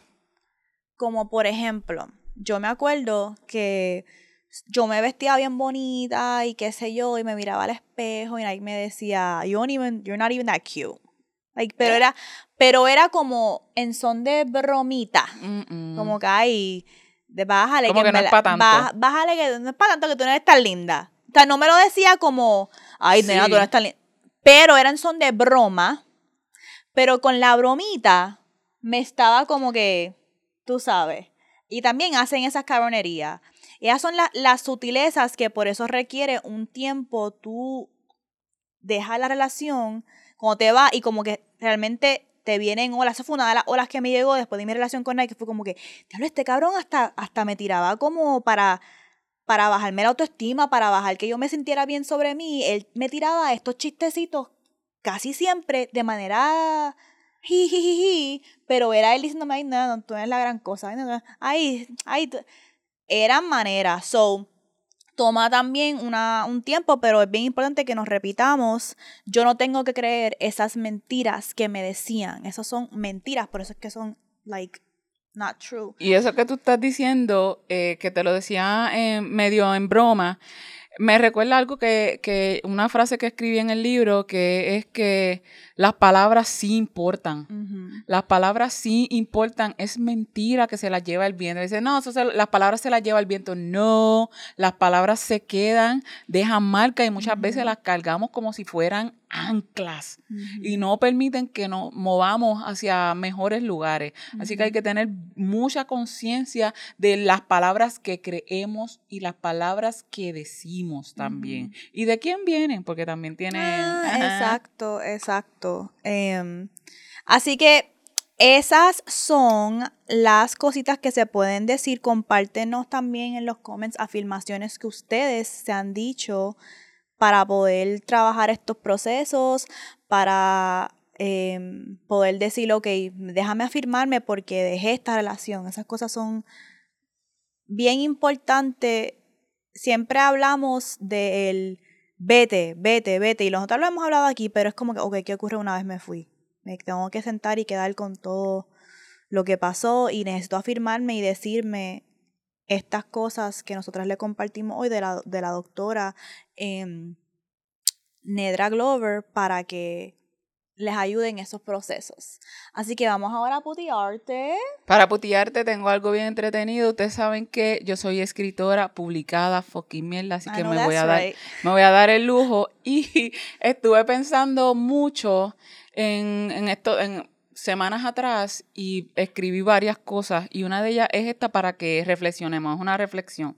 Como por ejemplo, yo me acuerdo que yo me vestía bien bonita y qué sé yo, y me miraba al espejo y ahí me decía, you don't even, you're not even that cute. Like, pero ¿Eh? era, pero era como en son de bromita. mm, mm. Como que ay, de bájale Como que en no es verdad- pa' tanto. baja- bájale que no es para tanto que tú no eres tan linda. O sea, no me lo decía como, ay, nena, tú no Sí. eres tan linda. Pero era en son de broma. Pero con la bromita me estaba como que, tú sabes. Y también hacen esas cabronerías. Esas son la- las sutilezas que por eso requiere un tiempo tú dejar la relación cuando te va y como que realmente te vienen olas. Esa fue una de las olas que me llegó después de mi relación con Nike, que fue como que, diablo, este cabrón hasta, hasta me tiraba como para, para bajarme la autoestima, para bajar que yo me sintiera bien sobre mí. Él me tiraba estos chistecitos casi siempre de manera jijijiji, pero era él diciéndome, ay, no, no, tú eres la gran cosa, ay, no, no, ay, ay, tú-". Eran maneras, so, toma también una, un tiempo, pero es bien importante que nos repitamos, yo no tengo que creer esas mentiras que me decían, esas son mentiras, por eso es que son, like, not true. Y eso que tú estás diciendo, eh, que te lo decía eh, medio en broma, Me recuerda algo que, que, una frase que escribí en el libro, que es que las palabras sí importan. Las palabras sí importan. Es mentira que se las lleva el viento. Dice, no, las palabras se las lleva el viento. No, las palabras se quedan, dejan marca y muchas veces las cargamos como si fueran anclas y no permiten que nos movamos hacia mejores lugares. Así que hay que tener mucha conciencia de las palabras que creemos y las palabras que decimos también. Y de quién vienen, porque también tienen... Ah, exacto, exacto. Em, así que esas son las cositas que se pueden decir. Compártenos también en los comments afirmaciones que ustedes se han dicho para poder trabajar estos procesos, para em, poder decir, ok, déjame afirmarme porque dejé esta relación. Esas cosas son bien importantes. Siempre hablamos del vete, vete, vete, y nosotros lo hemos hablado aquí, pero es como que, ok, ¿qué ocurre una vez me fui? Me tengo que sentar y quedar con todo lo que pasó y necesito afirmarme y decirme, estas cosas que nosotras le compartimos hoy de la, de la doctora em, Nedra Glover para que les ayuden en esos procesos. Así que vamos ahora a putearte. Para putearte tengo algo bien entretenido. Ustedes saben que yo soy escritora publicada, fucking mierda, así que me voy, a dar, me voy a dar el lujo. <laughs> Y estuve pensando mucho en, en esto, en semanas atrás y escribí varias cosas y una de ellas es esta para que reflexionemos, una reflexión,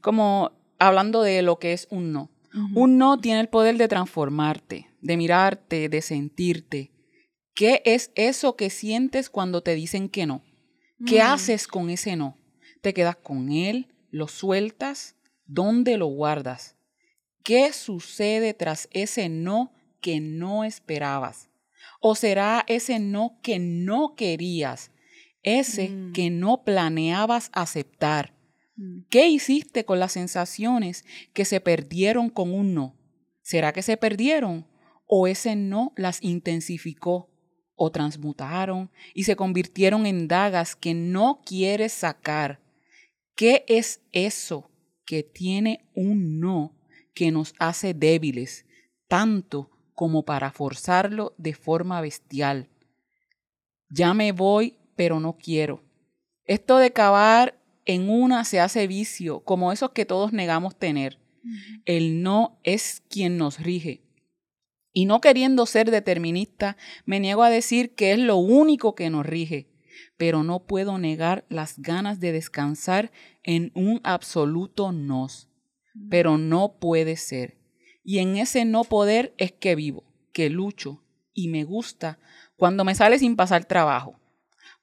como hablando de lo que es un no. Un no tiene el poder de transformarte, de mirarte, de sentirte. ¿Qué es eso que sientes cuando te dicen que no? ¿Qué mm. haces con ese no? ¿Te quedas con él? ¿Lo sueltas? ¿Dónde lo guardas? ¿Qué sucede tras ese no que no esperabas? ¿O será ese no que no querías? Ese mm. que no planeabas aceptar. Mm. ¿Qué hiciste con las sensaciones que se perdieron con un no? ¿Será que se perdieron? ¿O ese no las intensificó? ¿O transmutaron y se convirtieron en dagas que no quieres sacar? ¿Qué es eso que tiene un no que nos hace débiles, tanto como para forzarlo de forma bestial. Ya me voy, pero no quiero. Esto de cavar en una se hace vicio, como esos que todos negamos tener. El no es quien nos rige. Y no queriendo ser determinista, me niego a decir que es lo único que nos rige, pero no puedo negar las ganas de descansar en un absoluto nos. Pero no puede ser. Y en ese no poder es que vivo, que lucho y me gusta cuando me sale sin pasar trabajo.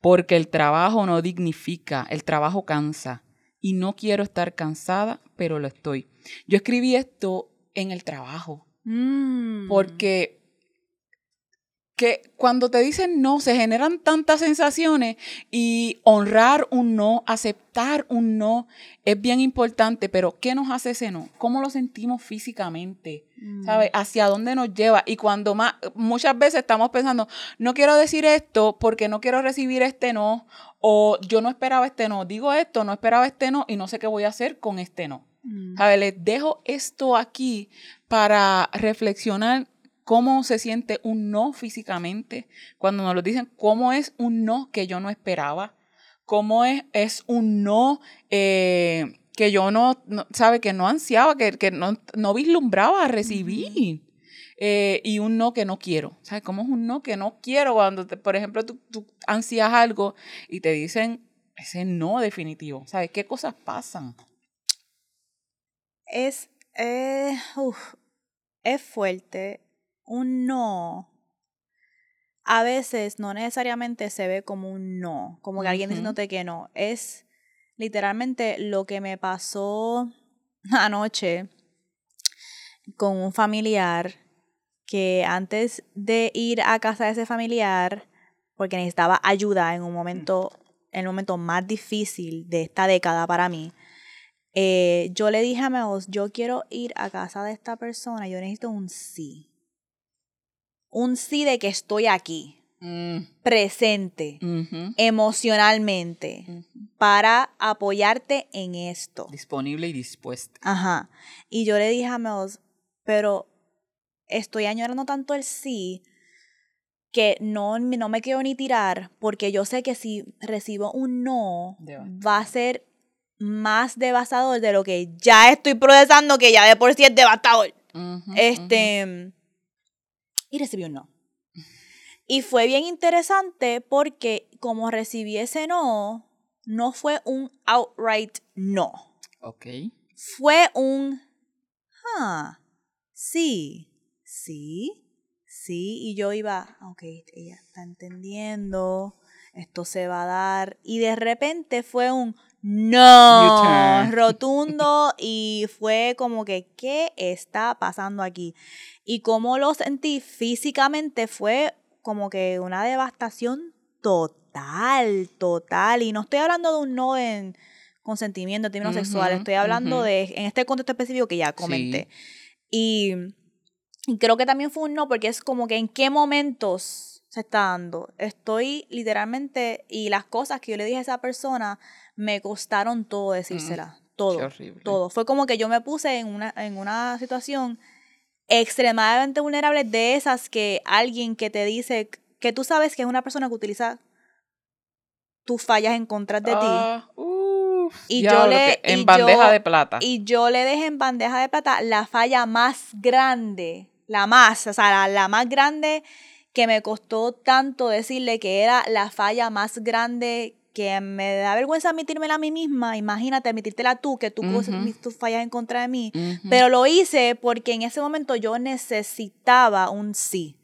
Porque el trabajo no dignifica, el trabajo cansa. Y no quiero estar cansada, pero lo estoy. Yo escribí esto en el trabajo. Mm. Porque que cuando te dicen no, se generan tantas sensaciones y honrar un no, aceptar un no, es bien importante, pero ¿qué nos hace ese no? ¿Cómo lo sentimos físicamente? Mm. ¿Sabes? ¿Hacia dónde nos lleva? Y cuando más, muchas veces estamos pensando, no quiero decir esto porque no quiero recibir este no, o yo no esperaba este no, digo esto, no esperaba este no y no sé qué voy a hacer con este no. Mm. ¿Sabes? Les dejo esto aquí para reflexionar cómo se siente un no físicamente, cuando nos lo dicen, cómo es un no que yo no esperaba, cómo es, es un no eh, que yo no, sabe, que no ansiaba, que, que no, no, vislumbraba a recibir. Eh, y un no que no quiero. ¿Sabes cómo es un no que no quiero? Cuando, por ejemplo, tú, tú ansías algo y te dicen ese no definitivo. ¿Sabes qué cosas pasan? Es, eh, es fuerte un no a veces no necesariamente se ve como un no, como que alguien diciéndote que no. Es literalmente lo que me pasó <laughs> anoche con un familiar que antes de ir a casa de ese familiar, porque necesitaba ayuda en un momento, en el momento más difícil de esta década para mí, eh, yo le dije a Meos, yo quiero ir a casa de esta persona, yo necesito un sí un sí de que estoy aquí. Mm, presente emocionalmente para apoyarte en esto. Disponible y dispuesta. Ajá. Y yo le dije a Mels, pero estoy añorando tanto el sí que no, no me quiero ni tirar porque yo sé que si recibo un no va a ser más devastador de lo que ya estoy procesando que ya de por sí es devastador. Este. Y recibí un no. Y fue bien interesante porque como recibí ese no, no fue un outright no. Ok. Fue un. Ah, sí, sí, sí. Y yo iba, ok, ella está entendiendo, esto se va a dar. Y de repente fue un no rotundo y fue como que, ¿qué está pasando aquí? Y como lo sentí físicamente fue como que una devastación total, total. Y no estoy hablando de un no en consentimiento en términos Ujú, sexuales, estoy hablando ujú. de, en este contexto específico que ya comenté. Y, y creo que también fue un no, porque es como que en qué momentos se está dando. Estoy literalmente, y las cosas que yo le dije a esa persona, me costaron todo decírsela. todo. Qué horrible. Todo. Fue como que yo me puse en una, en una situación extremadamente vulnerable de esas que alguien que te dice que tú sabes que es una persona que utiliza tus fallas en contra de ti. Ah, Y yo le- En y bandeja yo- de plata. Y yo le dejé en bandeja de plata la falla más grande, la más, o sea, la, la más grande que me costó tanto decirle que era la falla más grande que me da vergüenza admitírmela a mí misma. Imagínate admitírtela tú, que tú mis- tus fallas en contra de mí. Pero lo hice porque en ese momento yo necesitaba un sí.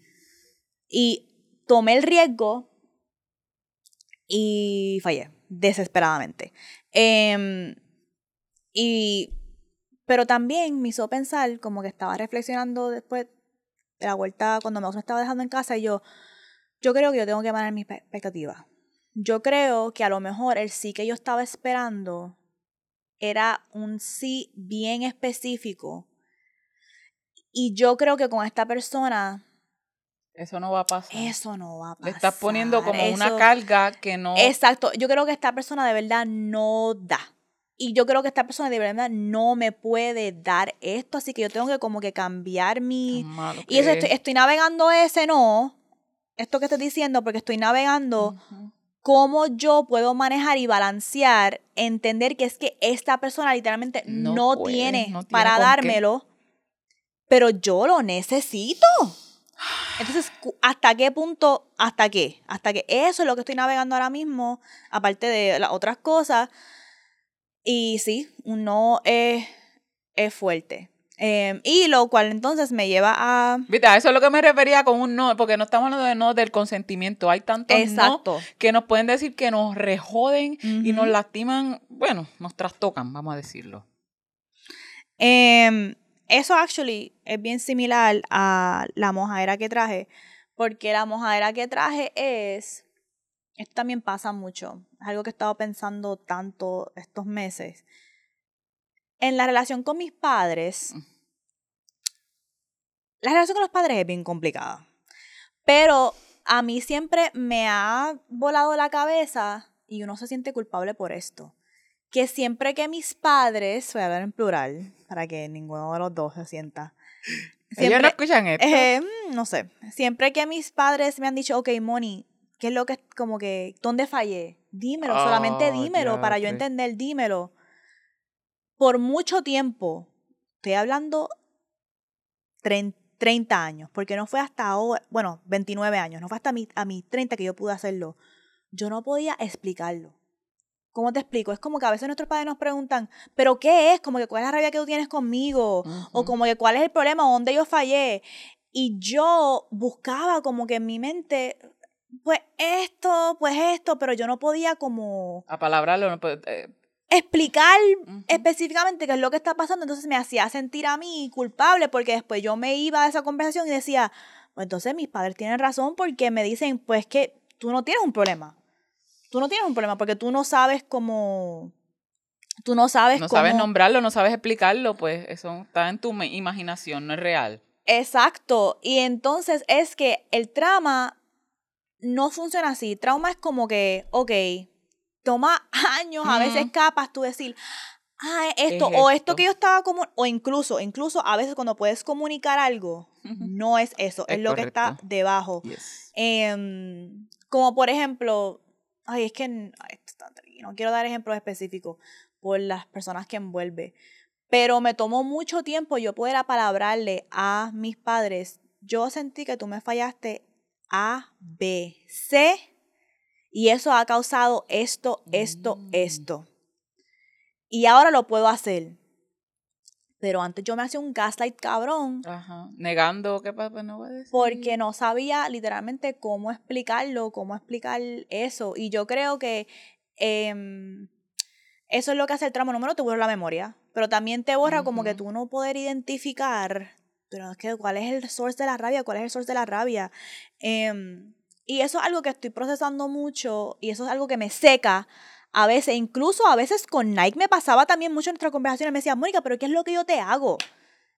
Y tomé el riesgo y fallé desesperadamente. Em, y, pero también me hizo pensar, como que estaba reflexionando después de la vuelta, cuando me estaba dejando en casa, y yo, yo creo que yo tengo que manejar mis pe- expectativas. Yo creo que a lo mejor el sí que yo estaba esperando era un sí bien específico. Y yo creo que con esta persona Eso no va a pasar. eso no va a pasar. Le estás poniendo como una carga que no. Exacto. Yo creo que esta persona de verdad no da. Y yo creo que esta persona de verdad no me puede dar esto. Así que yo tengo que como que cambiar mi... Y eso estoy, es. estoy navegando ese no. Esto que estoy diciendo, porque estoy navegando. Cómo yo puedo manejar y balancear, entender que es que esta persona literalmente no, No puede, tiene, no tiene para con qué. dármelo, pero yo lo necesito. Entonces, ¿hasta qué punto? ¿Hasta qué? Hasta que eso es lo que estoy navegando ahora mismo, aparte de las otras cosas. Y sí, no es, es fuerte. Em, y lo cual entonces me lleva a... Viste, a eso es lo que me refería con un no, porque no estamos hablando de no del consentimiento. Hay tantos no que nos pueden decir que nos rejoden y nos lastiman, bueno, nos trastocan, vamos a decirlo. Em, eso actually es bien similar a la mojadera que traje, porque la mojadera que traje es, esto también pasa mucho, es algo que he estado pensando tanto estos meses. En la relación con mis padres, la relación con los padres es bien complicada, pero a mí siempre me ha volado la cabeza y uno se siente culpable por esto que siempre que mis padres, voy a hablar en plural, para que ninguno de los dos se sienta. <laughs> Ellos no escuchan esto. <laughs> eh, mm, no sé, siempre que mis padres me han dicho, ok, Moni, ¿qué es lo que, como que, ¿dónde fallé? Dímelo, solamente Oh, dímelo, para yo entender, dímelo. Por mucho tiempo, estoy hablando trein- 30 años, porque no fue hasta ahora, bueno, 29 años, no fue hasta mi, a mis 30 que yo pude hacerlo. Yo no podía explicarlo. ¿Cómo te explico? Es como que a veces nuestros padres nos preguntan, ¿pero qué es? Como que cuál es la rabia que tú tienes conmigo, o como que cuál es el problema, dónde yo fallé. Y yo buscaba como que en mi mente, pues esto, pues esto, pero yo no podía como A palabrarlo, no eh, explicar Ujú. específicamente qué es lo que está pasando. Entonces me hacía sentir a mí culpable porque después yo me iba a esa conversación y decía, pues entonces mis padres tienen razón porque me dicen, pues que tú no tienes un problema. Tú no tienes un problema porque tú no sabes cómo... Tú no sabes no cómo... sabes nombrarlo, no sabes explicarlo, pues eso está en tu imaginación, no es real. Exacto. Y entonces es que el trama no funciona así. Trauma es como que, ok, toma años, a veces capas tú decir, ah, esto, Es o esto esto. que yo estaba como, o incluso, incluso a veces cuando puedes comunicar algo, no es eso, es, Es lo que está debajo. Yes. Em, como por ejemplo, ay, es que ay, no quiero dar ejemplos específicos por las personas que envuelve, pero me tomó mucho tiempo yo poder apalabrarle a mis padres, yo sentí que tú me fallaste A, B, C, y eso ha causado esto, esto, Mm. esto. Y ahora lo puedo hacer. Pero antes yo me hacía un gaslight cabrón Ajá. Negando que papá no va a decir. porque no sabía literalmente cómo explicarlo, cómo explicar eso. Y yo creo que em, eso es lo que hace el tramo número, te borra la memoria. Pero también te borra como que tú no poder identificar, pero es que cuál es el source de la rabia, cuál es el source de la rabia. Em, y eso es algo que estoy procesando mucho y eso es algo que me seca. A veces, incluso a veces con Nike me pasaba también mucho en nuestras conversaciones. Me decía, Mónica, pero ¿qué es lo que yo te hago?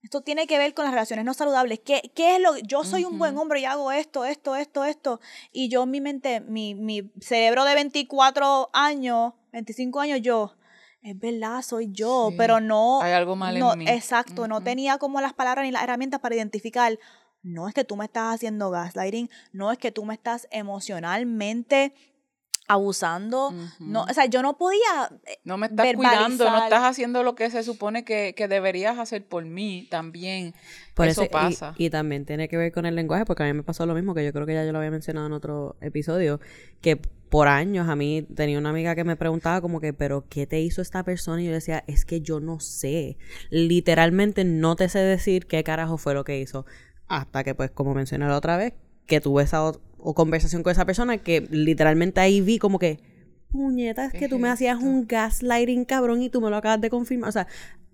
Esto tiene que ver con las relaciones no saludables. ¿Qué, qué es lo Yo soy un buen Ujú. hombre y hago esto, esto, esto, esto. Y yo, mi mente, mi, mi cerebro de 24 años, 25 años, yo, es verdad, soy yo, Sí, pero no. hay algo mal en no, mí. Exacto, no Ujú. tenía como las palabras ni las herramientas para identificar. No es que tú me estás haciendo gaslighting, no es que tú me estás emocionalmente abusando. No, o sea, yo no podía eh, No me estás cuidando, no estás haciendo lo que se supone que, que deberías hacer por mí también. Por eso y- pasa. Y, también tiene que ver con el lenguaje, porque a mí me pasó lo mismo, que yo creo que ya yo lo había mencionado en otro episodio, que por años a mí tenía una amiga que me preguntaba como que, pero ¿qué te hizo esta persona? Y yo decía, es que yo no sé. Literalmente no te sé decir qué carajo fue lo que hizo. Hasta que, pues, como mencioné la otra vez, que tuve esa o, o conversación con esa persona que literalmente ahí vi como que, puñeta, es que ¿Qué tú me hacías un gaslighting cabrón y tú me lo acabas de confirmar. O sea,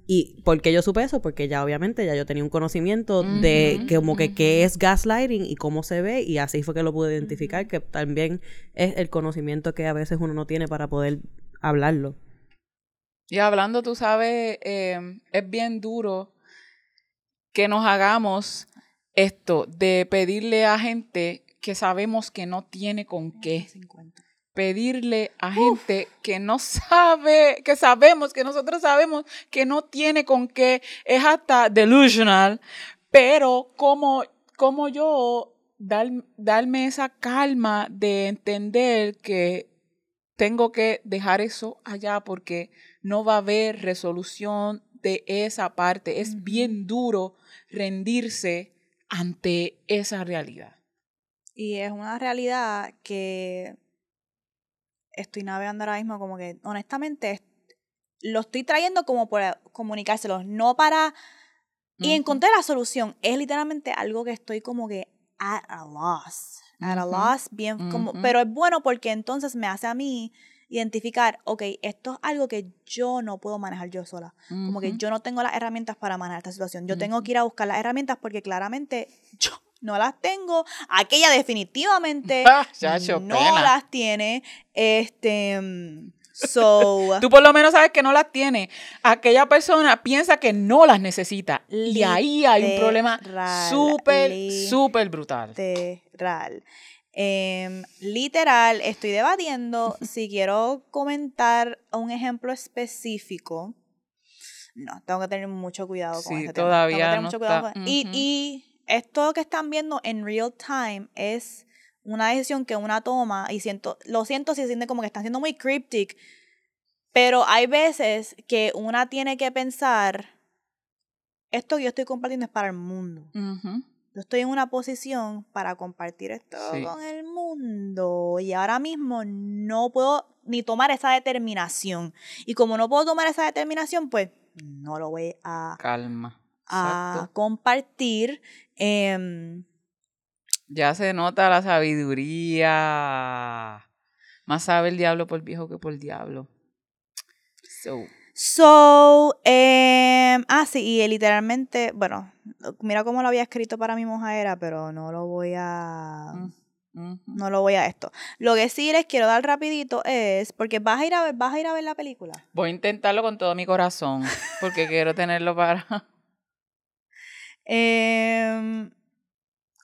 ¿Y por qué yo supe eso? Porque ya obviamente ya yo tenía un conocimiento de que como que qué es gaslighting y cómo se ve y así fue que lo pude identificar, que también es el conocimiento que a veces uno no tiene para poder hablarlo. Y hablando, tú sabes, eh, es bien duro que nos hagamos esto de pedirle a gente que sabemos que no tiene con qué. Pedirle a gente que no sabe, que sabemos, que nosotros sabemos que no tiene con qué. Es hasta delusional. Pero como, como yo dar, darme esa calma de entender que tengo que dejar eso allá porque no va a haber resolución de esa parte. Es bien duro rendirse ante esa realidad. Y es una realidad que estoy navegando ahora mismo como que, honestamente, es- lo estoy trayendo como para comunicárselos, no para... Y encontré la solución. Es literalmente algo que estoy como que at a loss. At a loss, bien como... Pero es bueno porque entonces me hace a mí identificar, ok, esto es algo que yo no puedo manejar yo sola. Como que yo no tengo las herramientas para manejar esta situación. Yo tengo que ir a buscar las herramientas porque claramente <laughs> yo no las tengo. Aquella definitivamente <laughs> no pena. las tiene. Este, so, <laughs> Tú por lo menos sabes que no las tiene. Aquella persona piensa que no las necesita. Y ahí hay un problema súper, súper brutal. literal. Em, literal, estoy debatiendo si quiero comentar un ejemplo específico. No, tengo que tener mucho cuidado con Sí, este tema. todavía Tengo que tener no mucho cuidado está- con- y, y esto que están viendo en real time es una decisión que una toma y siento, lo siento si se siente como que están siendo muy cryptic, pero hay veces que una tiene que pensar, esto que yo estoy compartiendo es para el mundo. Ujú. Yo estoy en una posición para compartir esto Sí. con el mundo y ahora mismo no puedo ni tomar esa determinación. Y como no puedo tomar esa determinación, pues no lo voy a, Calma. a Exacto. compartir. Em, Ya se nota la sabiduría. Más sabe el diablo por viejo que por diablo. So, so, em, ah, sí, y literalmente, bueno, mira cómo lo había escrito para mi mojadera, pero no lo voy a... mm. No lo voy a esto. Lo que sí les quiero dar rapidito es, porque vas a ir a ver, vas a ir a ver la película. Voy a intentarlo con todo mi corazón. Porque <laughs> quiero tenerlo para. Em,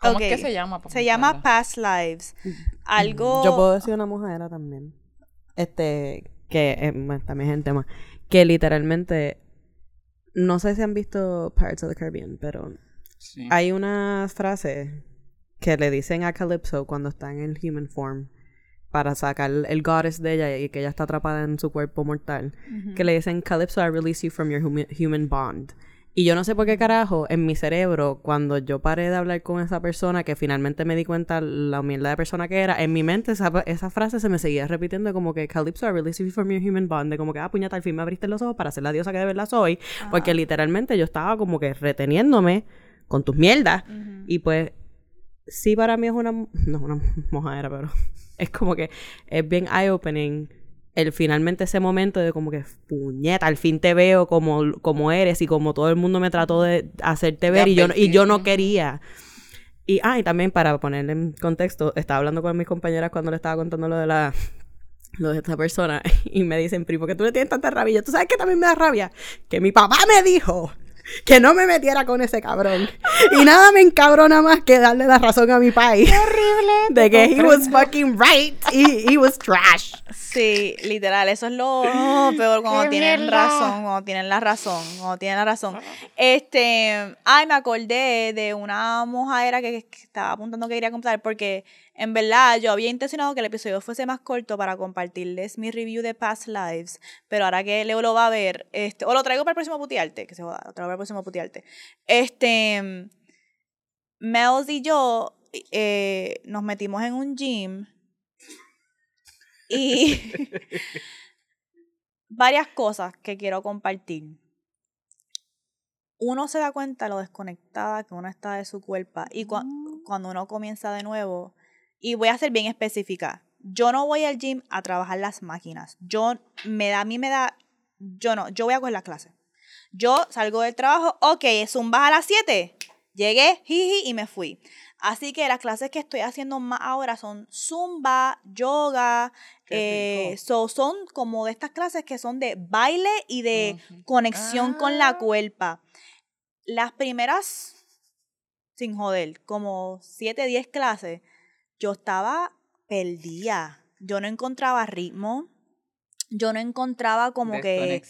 ¿Cómo es Ok. que se llama? Se llama? Past Lives. Algo. Yo puedo decir una mujer también. Este, que eh, también es el tema. Que literalmente, no sé si han visto Pirates of the Caribbean, pero Sí. hay una frase que le dicen a Calypso cuando está en el human form para sacar el goddess de ella y que ella está atrapada en su cuerpo mortal. Que le dicen, Calypso, I release you from your humi- human bond. Y yo no sé por qué carajo, en mi cerebro, cuando yo paré de hablar con esa persona, que finalmente me di cuenta la mierda de persona que era, en mi mente esa, esa frase se me seguía repitiendo como que Calypso, I release you from your human bond. De como que, ah, puñeta, al fin me abriste los ojos para ser la diosa que de verdad soy. Porque literalmente yo estaba como que reteniéndome con tus mierdas. Y pues, sí para mí es una... No, una mojadera, pero... <laughs> Es como que es bien eye-opening el finalmente ese momento de como que puñeta, al fin te veo como, como eres y como todo el mundo me trató de hacerte ver y yo, no- y yo no quería. Y, ah, y también para ponerle en contexto, estaba hablando con mis compañeras cuando le estaba contando lo de la lo de esta persona <laughs> y me dicen, primo, que tú le tienes tanta rabia. Yo, ¿Tú sabes que también me da rabia? Que mi papá me dijo que no me metiera con ese cabrón. Y nada me encabrona más que darle la razón a mi país. horrible. <laughs> De que he was fucking right y he was trash. Sí, literal, eso es lo oh, peor cuando ¡Qué tienen mierda! razón, cuando tienen la razón, cuando tienen la razón. Este, ay, me acordé de una mojadera que, que estaba apuntando que quería contar porque en verdad yo había intencionado que el episodio fuese más corto para compartirles mi review de Past Lives, pero ahora que Leo lo va a ver, este, o lo traigo para el próximo putearte, que se joda, lo traigo para el próximo putearte. Este, Mels y yo eh, nos metimos en un gym y <laughs> varias cosas que quiero compartir. Uno se da cuenta lo desconectada que uno está de su cuerpo y cua- cuando uno comienza de nuevo, y voy a ser bien específica, yo no voy al gym a trabajar las máquinas. Yo me da, a mí me da, yo no, yo voy a coger las clases. Yo salgo del trabajo, ok, zumba a las 7. Llegué, jiji, y me fui. Así que las clases que estoy haciendo más ahora son zumba, yoga, eh, so, son como de estas clases que son de baile y de conexión con la Ah. cuerpa. Las primeras, sin joder, como 7, 10 clases, yo estaba perdida. Yo no encontraba ritmo. Yo no encontraba como que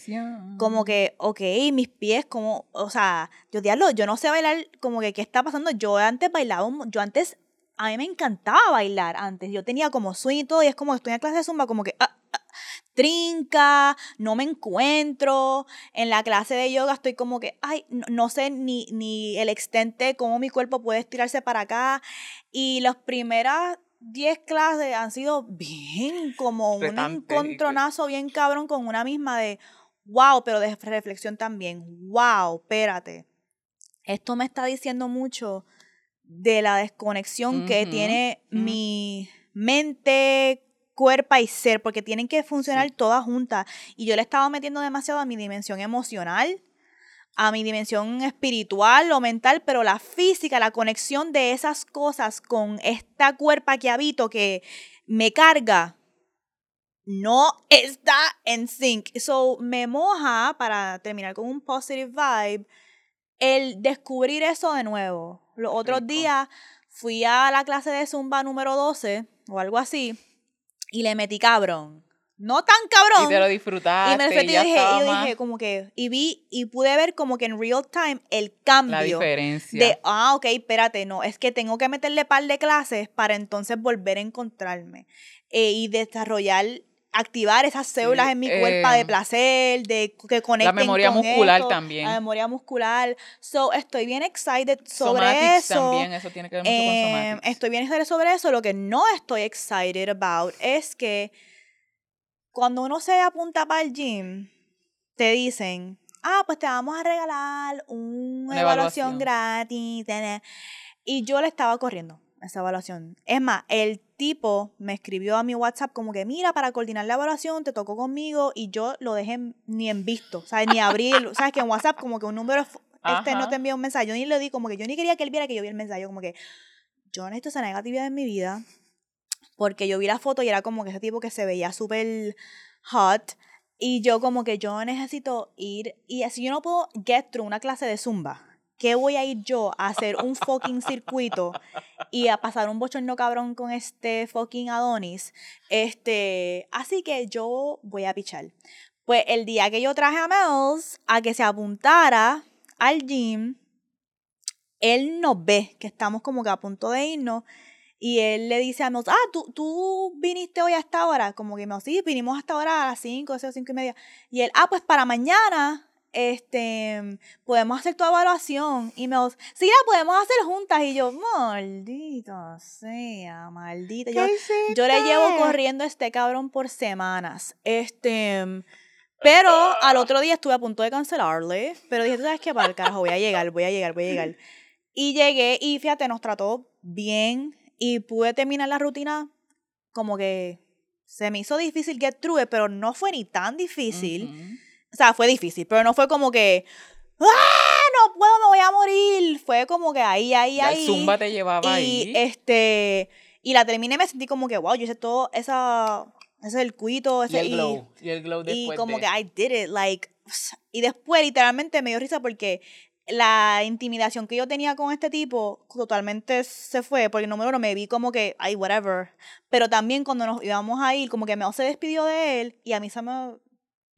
como que, ok, mis pies, como, o sea, yo diablo, yo no sé bailar, como que, ¿qué está pasando? Yo antes bailaba, yo antes, a mí me encantaba bailar antes, yo tenía como swing y todo, y es como que estoy en clase de zumba, como que, ah, ah, trinca, no me encuentro, en la clase de yoga estoy como que, ay, no, no sé ni, ni el extente, cómo mi cuerpo puede estirarse para acá, y las primeras 10 clases han sido bien como un encontronazo bien cabrón con una misma de, wow, pero de reflexión también, wow, espérate. Esto me está diciendo mucho de la desconexión que tiene mi mente, cuerpo y ser, porque tienen que funcionar Sí. todas juntas. Y yo le estaba metiendo demasiado a mi dimensión emocional, a mi dimensión espiritual o mental, pero la física, la conexión de esas cosas con esta cuerpa que habito que me carga, no está en sync. So, me moja, para terminar con un positive vibe, el descubrir eso de nuevo. Los otros Rico. días fui a la clase de Zumba número 12 o algo así y le metí cabrón. No tan cabrón. Y te lo disfrutaste. Y me y y ya dije, y yo dije como que, y vi, y pude ver como que en real time el cambio. la diferencia. De, ah, ok, espérate, no, es que tengo que meterle par de clases para entonces volver a encontrarme eh, y desarrollar, activar esas células en mi cuerpo de eh, placer, de que conecten memoria con muscular esto, también. La memoria muscular. So, estoy bien excited sobre Somatics eso. también, eso tiene que ver mucho con Eh, somatics. estoy bien excited sobre eso. Lo que no estoy excited about es que cuando uno se apunta para el gym, te dicen, ah, pues te vamos a regalar una, Una evaluación evaluación. gratis. tene". Y yo le estaba corriendo esa evaluación. Es más, el tipo me escribió a mi WhatsApp como que, mira, para coordinar la evaluación te tocó conmigo y yo lo dejé ni en visto, sea, ni abrir, sabes que en WhatsApp como que un número, este no Ajá. te envía un mensaje, yo ni le di como que yo ni quería que él viera que yo vi el mensaje, yo como que yo necesito esa negatividad en mi vida porque yo vi la foto y era como que ese tipo que se veía súper hot y yo como que yo necesito ir y así yo no puedo get through una clase de zumba ¿qué voy a ir yo a hacer un fucking circuito y a pasar un bochorno cabrón con este fucking Adonis? Este, así que yo voy a pichar. Pues el día que yo traje a Mels a que se apuntara al gym, él nos ve que estamos como que a punto de irnos y él le dice a Mels, ah, ¿tú, tú viniste hoy a esta hora. Como que Mels, sí, vinimos hasta ahora a las 5, o 5 y media. Y él, ah, pues para mañana este, podemos hacer tu evaluación. Y me dijo, sí, la podemos hacer juntas. Y yo, maldita sea, maldita. Yo, yo le llevo corriendo a este cabrón por semanas. Este, pero al otro día estuve a punto de cancelarle. Pero dije, tú sabes qué, para el carajo, voy a llegar, voy a llegar, voy a llegar. Y llegué y fíjate, nos trató bien y pude terminar la rutina como que se me hizo difícil get through it, pero no fue ni tan difícil. O sea, fue difícil, pero no fue como que ¡Ah! No puedo, me voy a morir. Fue como que ahí, ahí, Ya ahí. el zumba te llevaba y ahí. este y la terminé y me sentí como que wow, yo hice todo esa ese circuito, y ese el glow. Y, el glow y después como de... que I did it, like, y después literalmente me dio risa porque la intimidación que yo tenía con este tipo totalmente se fue, porque número uno me vi como que, ay, whatever, pero también cuando nos íbamos a ir, como que Mel se despidió de él y a mí se me,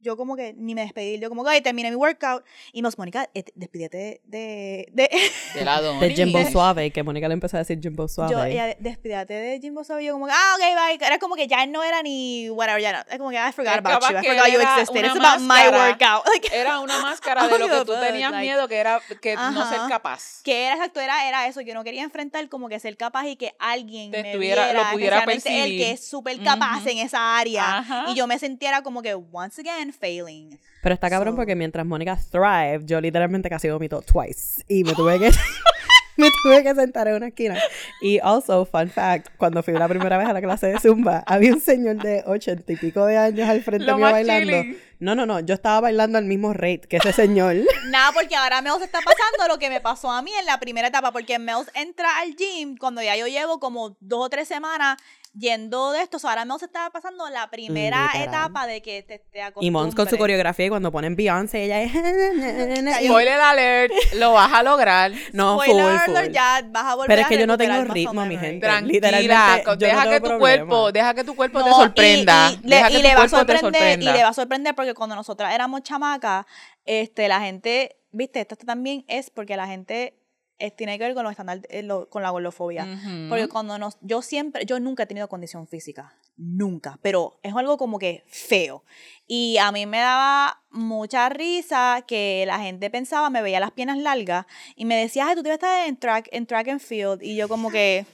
yo como que ni me despedí, yo como que, ay, terminé mi workout y me dijo, Mónica, eh, despídete de, de, de lado. <laughs> De Jimbo Suave, que Mónica le empezó a decir Jimbo Suave. yo, ella, despídate de Jimbo Suave, y yo como que, ah, ok, bye, era como que ya no era ni, whatever, ya no, es como que, I forgot about you, I forgot you era existed, it's about my workout, <laughs> like, Era una máscara de <laughs> lo que tú tenías like- miedo, que era que no ser capaz. que era exacto, era, era eso, yo no quería enfrentar como que ser capaz y que alguien Te me estuviera- viera, lo pudiera especialmente él percibir. que es súper capaz Ujú. en esa área Ajá. y yo me sintiera como que once again failing. Pero está cabrón So- porque mientras Mónica thrive, yo literalmente casi vomito twice. Y me tuve que... <laughs> me tuve que sentar en una esquina. Y also, fun fact, cuando fui la primera vez a la clase de Zumba, había un señor de ochenta y pico de años al frente Lo mío bailando. chilling. No, no, no, yo estaba bailando al mismo rate que ese señor. <laughs> Nada, porque ahora Mels está pasando lo que me pasó a mí en la primera etapa, porque Mels entra al gym cuando ya yo llevo como dos o tres semanas yendo de esto, so ahora Mels está pasando la primera Literal. etapa de que te, te Y Mons con su coreografía y cuando ponen Beyoncé, ella es... <laughs> Spoiler alert, lo vas a lograr. No, full, Spoiler full. alert, ya vas a volver Pero es a que yo no tengo o ritmo, mi gente. Tranquila, no deja que tu problema. cuerpo, deja que tu cuerpo No, te sorprenda. Y, y le, deja y que le tu va a cuerpo te sorprender, y le va a sorprender porque cuando nosotras éramos chamacas, este, la gente, viste, esto también es porque la gente eh, tiene que ver con los eh, lo- con la gordofobia. Ujú. Porque cuando nos, yo siempre, yo nunca he tenido condición física, nunca, pero es algo como que feo. Y a mí me daba mucha risa que la gente pensaba, me veía las piernas largas y me decía, ay, tú debes estar en track, en track and field. Y yo como que,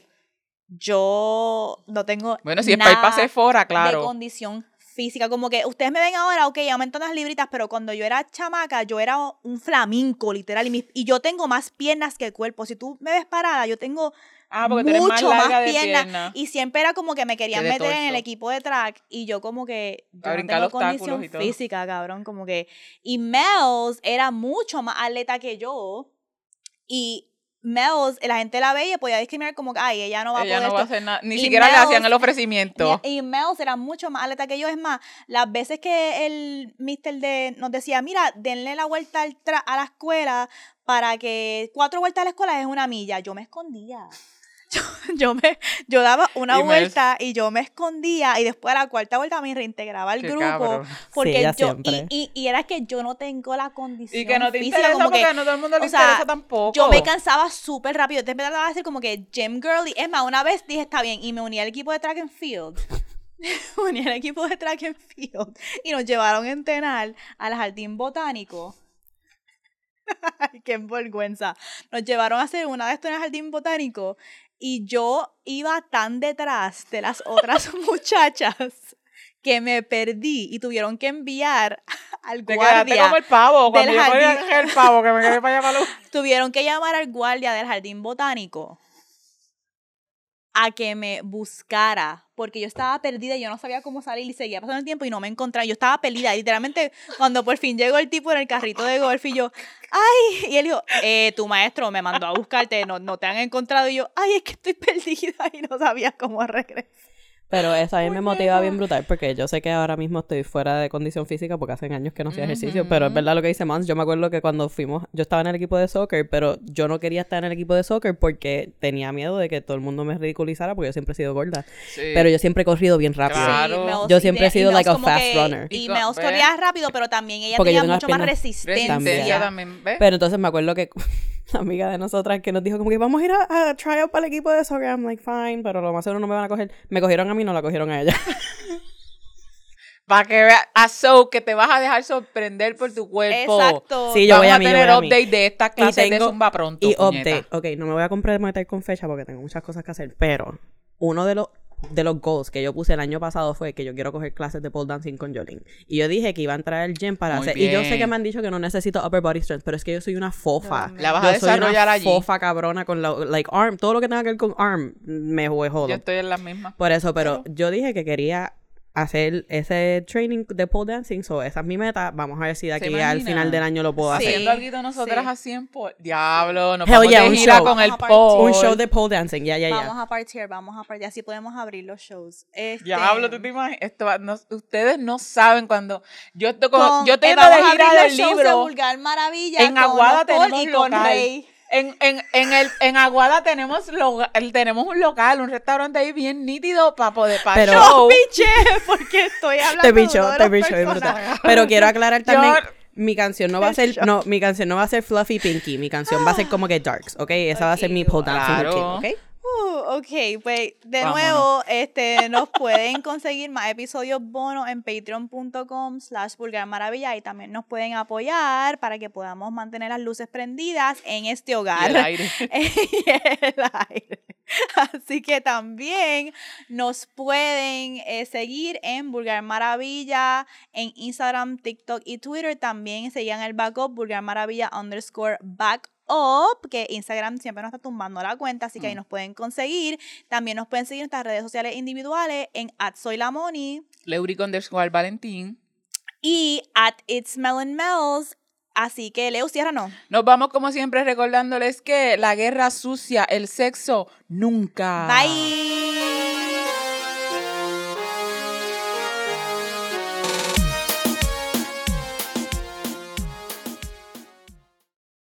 yo no tengo Bueno, si es para ir para nada Sephora, de claro. condición física. Como que ustedes me ven ahora, ok, aumentan las libritas, pero cuando yo era chamaca, yo era un flamenco, literal. Y, mis- y yo tengo más piernas que cuerpo. Si tú me ves parada, yo tengo Ah, porque tú eres más mucho de piernas. pierna. Y siempre era como que me querían meter en el equipo de track. Y yo como que yo A no tengo condición y todo. física, cabrón. Como que... Y Mels era mucho más atleta que yo. Y Mels, la gente la veía y podía discriminar como que, ay, ella no va a Ella poder no va a esto". hacer nada. Ni Y siquiera le hacían Mels- el ofrecimiento. Y, y Mels era mucho más atleta que yo. Es más, las veces que el mister de, nos decía, mira, denle la vuelta al tra- a la escuela para que cuatro vueltas a la escuela es una milla. Yo me escondía. <laughs> Yo, yo me, yo daba una Y vuelta y yo me escondía y después a la cuarta vuelta me reintegraba al Qué grupo. cabrón. Porque yo, y, y, y era que yo no tengo la condición Y que no te física, interesa porque que, no todo el mundo le o sea, interesa tampoco. yo me cansaba súper rápido. Te empezaba a hacer como que gym girl. Y es más, una vez dije, está bien. Y me uní al equipo de track and field. <laughs> me uní al equipo de track and field. Y nos llevaron a entrenar al jardín botánico. <laughs> Ay, qué vergüenza. Nos llevaron a hacer una de estas en el jardín botánico. Y yo iba tan detrás de las otras <laughs> muchachas que me perdí y tuvieron que enviar <laughs> al Te guardia como el pavo. Cuando del jardín. cogí el pavo, que me quedé para allá para los... <laughs> tuvieron que llamar al guardia del jardín botánico a que me buscara porque yo estaba perdida y yo no sabía cómo salir y seguía pasando el tiempo y no me encontraba. Yo estaba perdida. Literalmente, cuando por fin llegó el tipo en el carrito de golf y yo, ¡ay! Y él dijo, eh, tu maestro me mandó a buscarte, no, no te han encontrado. Y yo, ¡ay, es que estoy <laughs> perdida y no sabía cómo regresar! Pero eso a mí me motiva bien brutal porque yo sé que ahora mismo estoy fuera de condición física porque hace años que no hacía ejercicio, pero es verdad lo que dice Mons. Yo me acuerdo que cuando fuimos, yo estaba en el equipo de soccer, pero yo no quería estar en el equipo de soccer porque tenía miedo de que todo el mundo me ridiculizara porque yo siempre he sido gorda. Sí. Pero yo siempre he corrido bien rápido. Claro. Yo siempre he sido like a fast que- runner. Y ve. corría rápido, pero también ella Porque tenía mucho más resistencia. Resistencia también. Pero entonces me acuerdo que la <laughs> amiga de nosotras que nos dijo como que vamos a ir a, a try out para el equipo de soccer. I'm like, fine, pero lo más seguro no me van a coger. Me cogieron a mí, no la cogieron a ella. <laughs> Para que veas, a So, que te vas a dejar sorprender por tu cuerpo. Exacto. Sí, yo Vamos voy a a mí, yo tener voy a mí. update de estas Y clases de tengo- Zumba pronto, y puñeta. update. Ok, no me voy a comprometer con fecha porque tengo muchas cosas que hacer, pero uno de los de los goals que yo puse el año pasado fue que yo quiero coger clases de pole dancing con Jolene. Y yo dije que iba a entrar al gym para Muy hacer. Y yo sé que me han dicho que no necesito upper body strength, pero es que yo soy una fofa. La vas a yo soy desarrollar una allí. fofa cabrona con la like arm, todo lo que tenga que ver con arm me jodo. Yo estoy en la misma. Por eso, pero yo dije que quería hacer ese training de pole dancing, so esa es mi meta. Vamos a ver si de ¿Se aquí al final del año lo puedo Sí. hacer. Haciendo algo nosotras sí. así en po- Diablo, nos vamos yeah, de un gira show. con el Vamos a partir. pole. Un show de pole dancing, ya, ya, ya. Vamos a partir, vamos a partir. Así podemos abrir los shows. Este, Diablo, tú te imaginas. Esto va- no- ustedes no saben cuando yo estoy con, yo estoy eh, de vamos a gira abrir del los shows de libro. Vulgar Maravilla En con Aguada tenemos y con local. Rey. En, en, en, el, en Aguada tenemos, lo- el- tenemos un local, un restaurante ahí bien nítido para poder para Pero-. Piche, <laughs> porque estoy hablando Te de bicho, de te bicho, brutal. Pero quiero aclarar <laughs> también, Yo- mi canción no va a ser, no, mi canción no va a ser fluffy pinky, mi canción va a ser <gasps> como que darks, ¿ok? Esa va a ser mi pole dancing Claro. routine, ¿ok? Uh, ok, pues de Vámonos. nuevo, este, nos pueden conseguir más episodios bonos en patreon.com slash maravilla y también nos pueden apoyar para que podamos mantener las luces prendidas en este Y hogar. el aire. <laughs> y el aire. Así que también nos pueden eh, seguir en Vulgar Maravilla, en Instagram, TikTok y Twitter. También sigan el backup Vulgar Maravilla underscore backup, que Instagram siempre nos está tumbando la cuenta, así que ahí nos pueden conseguir. También nos pueden seguir en nuestras redes sociales individuales en at soy la Moni Leuric underscore Valentín. y at it's melon mel's. Así que Leo, cierra no. Nos vamos como siempre recordándoles que la guerra sucia, el sexo, nunca. Bye.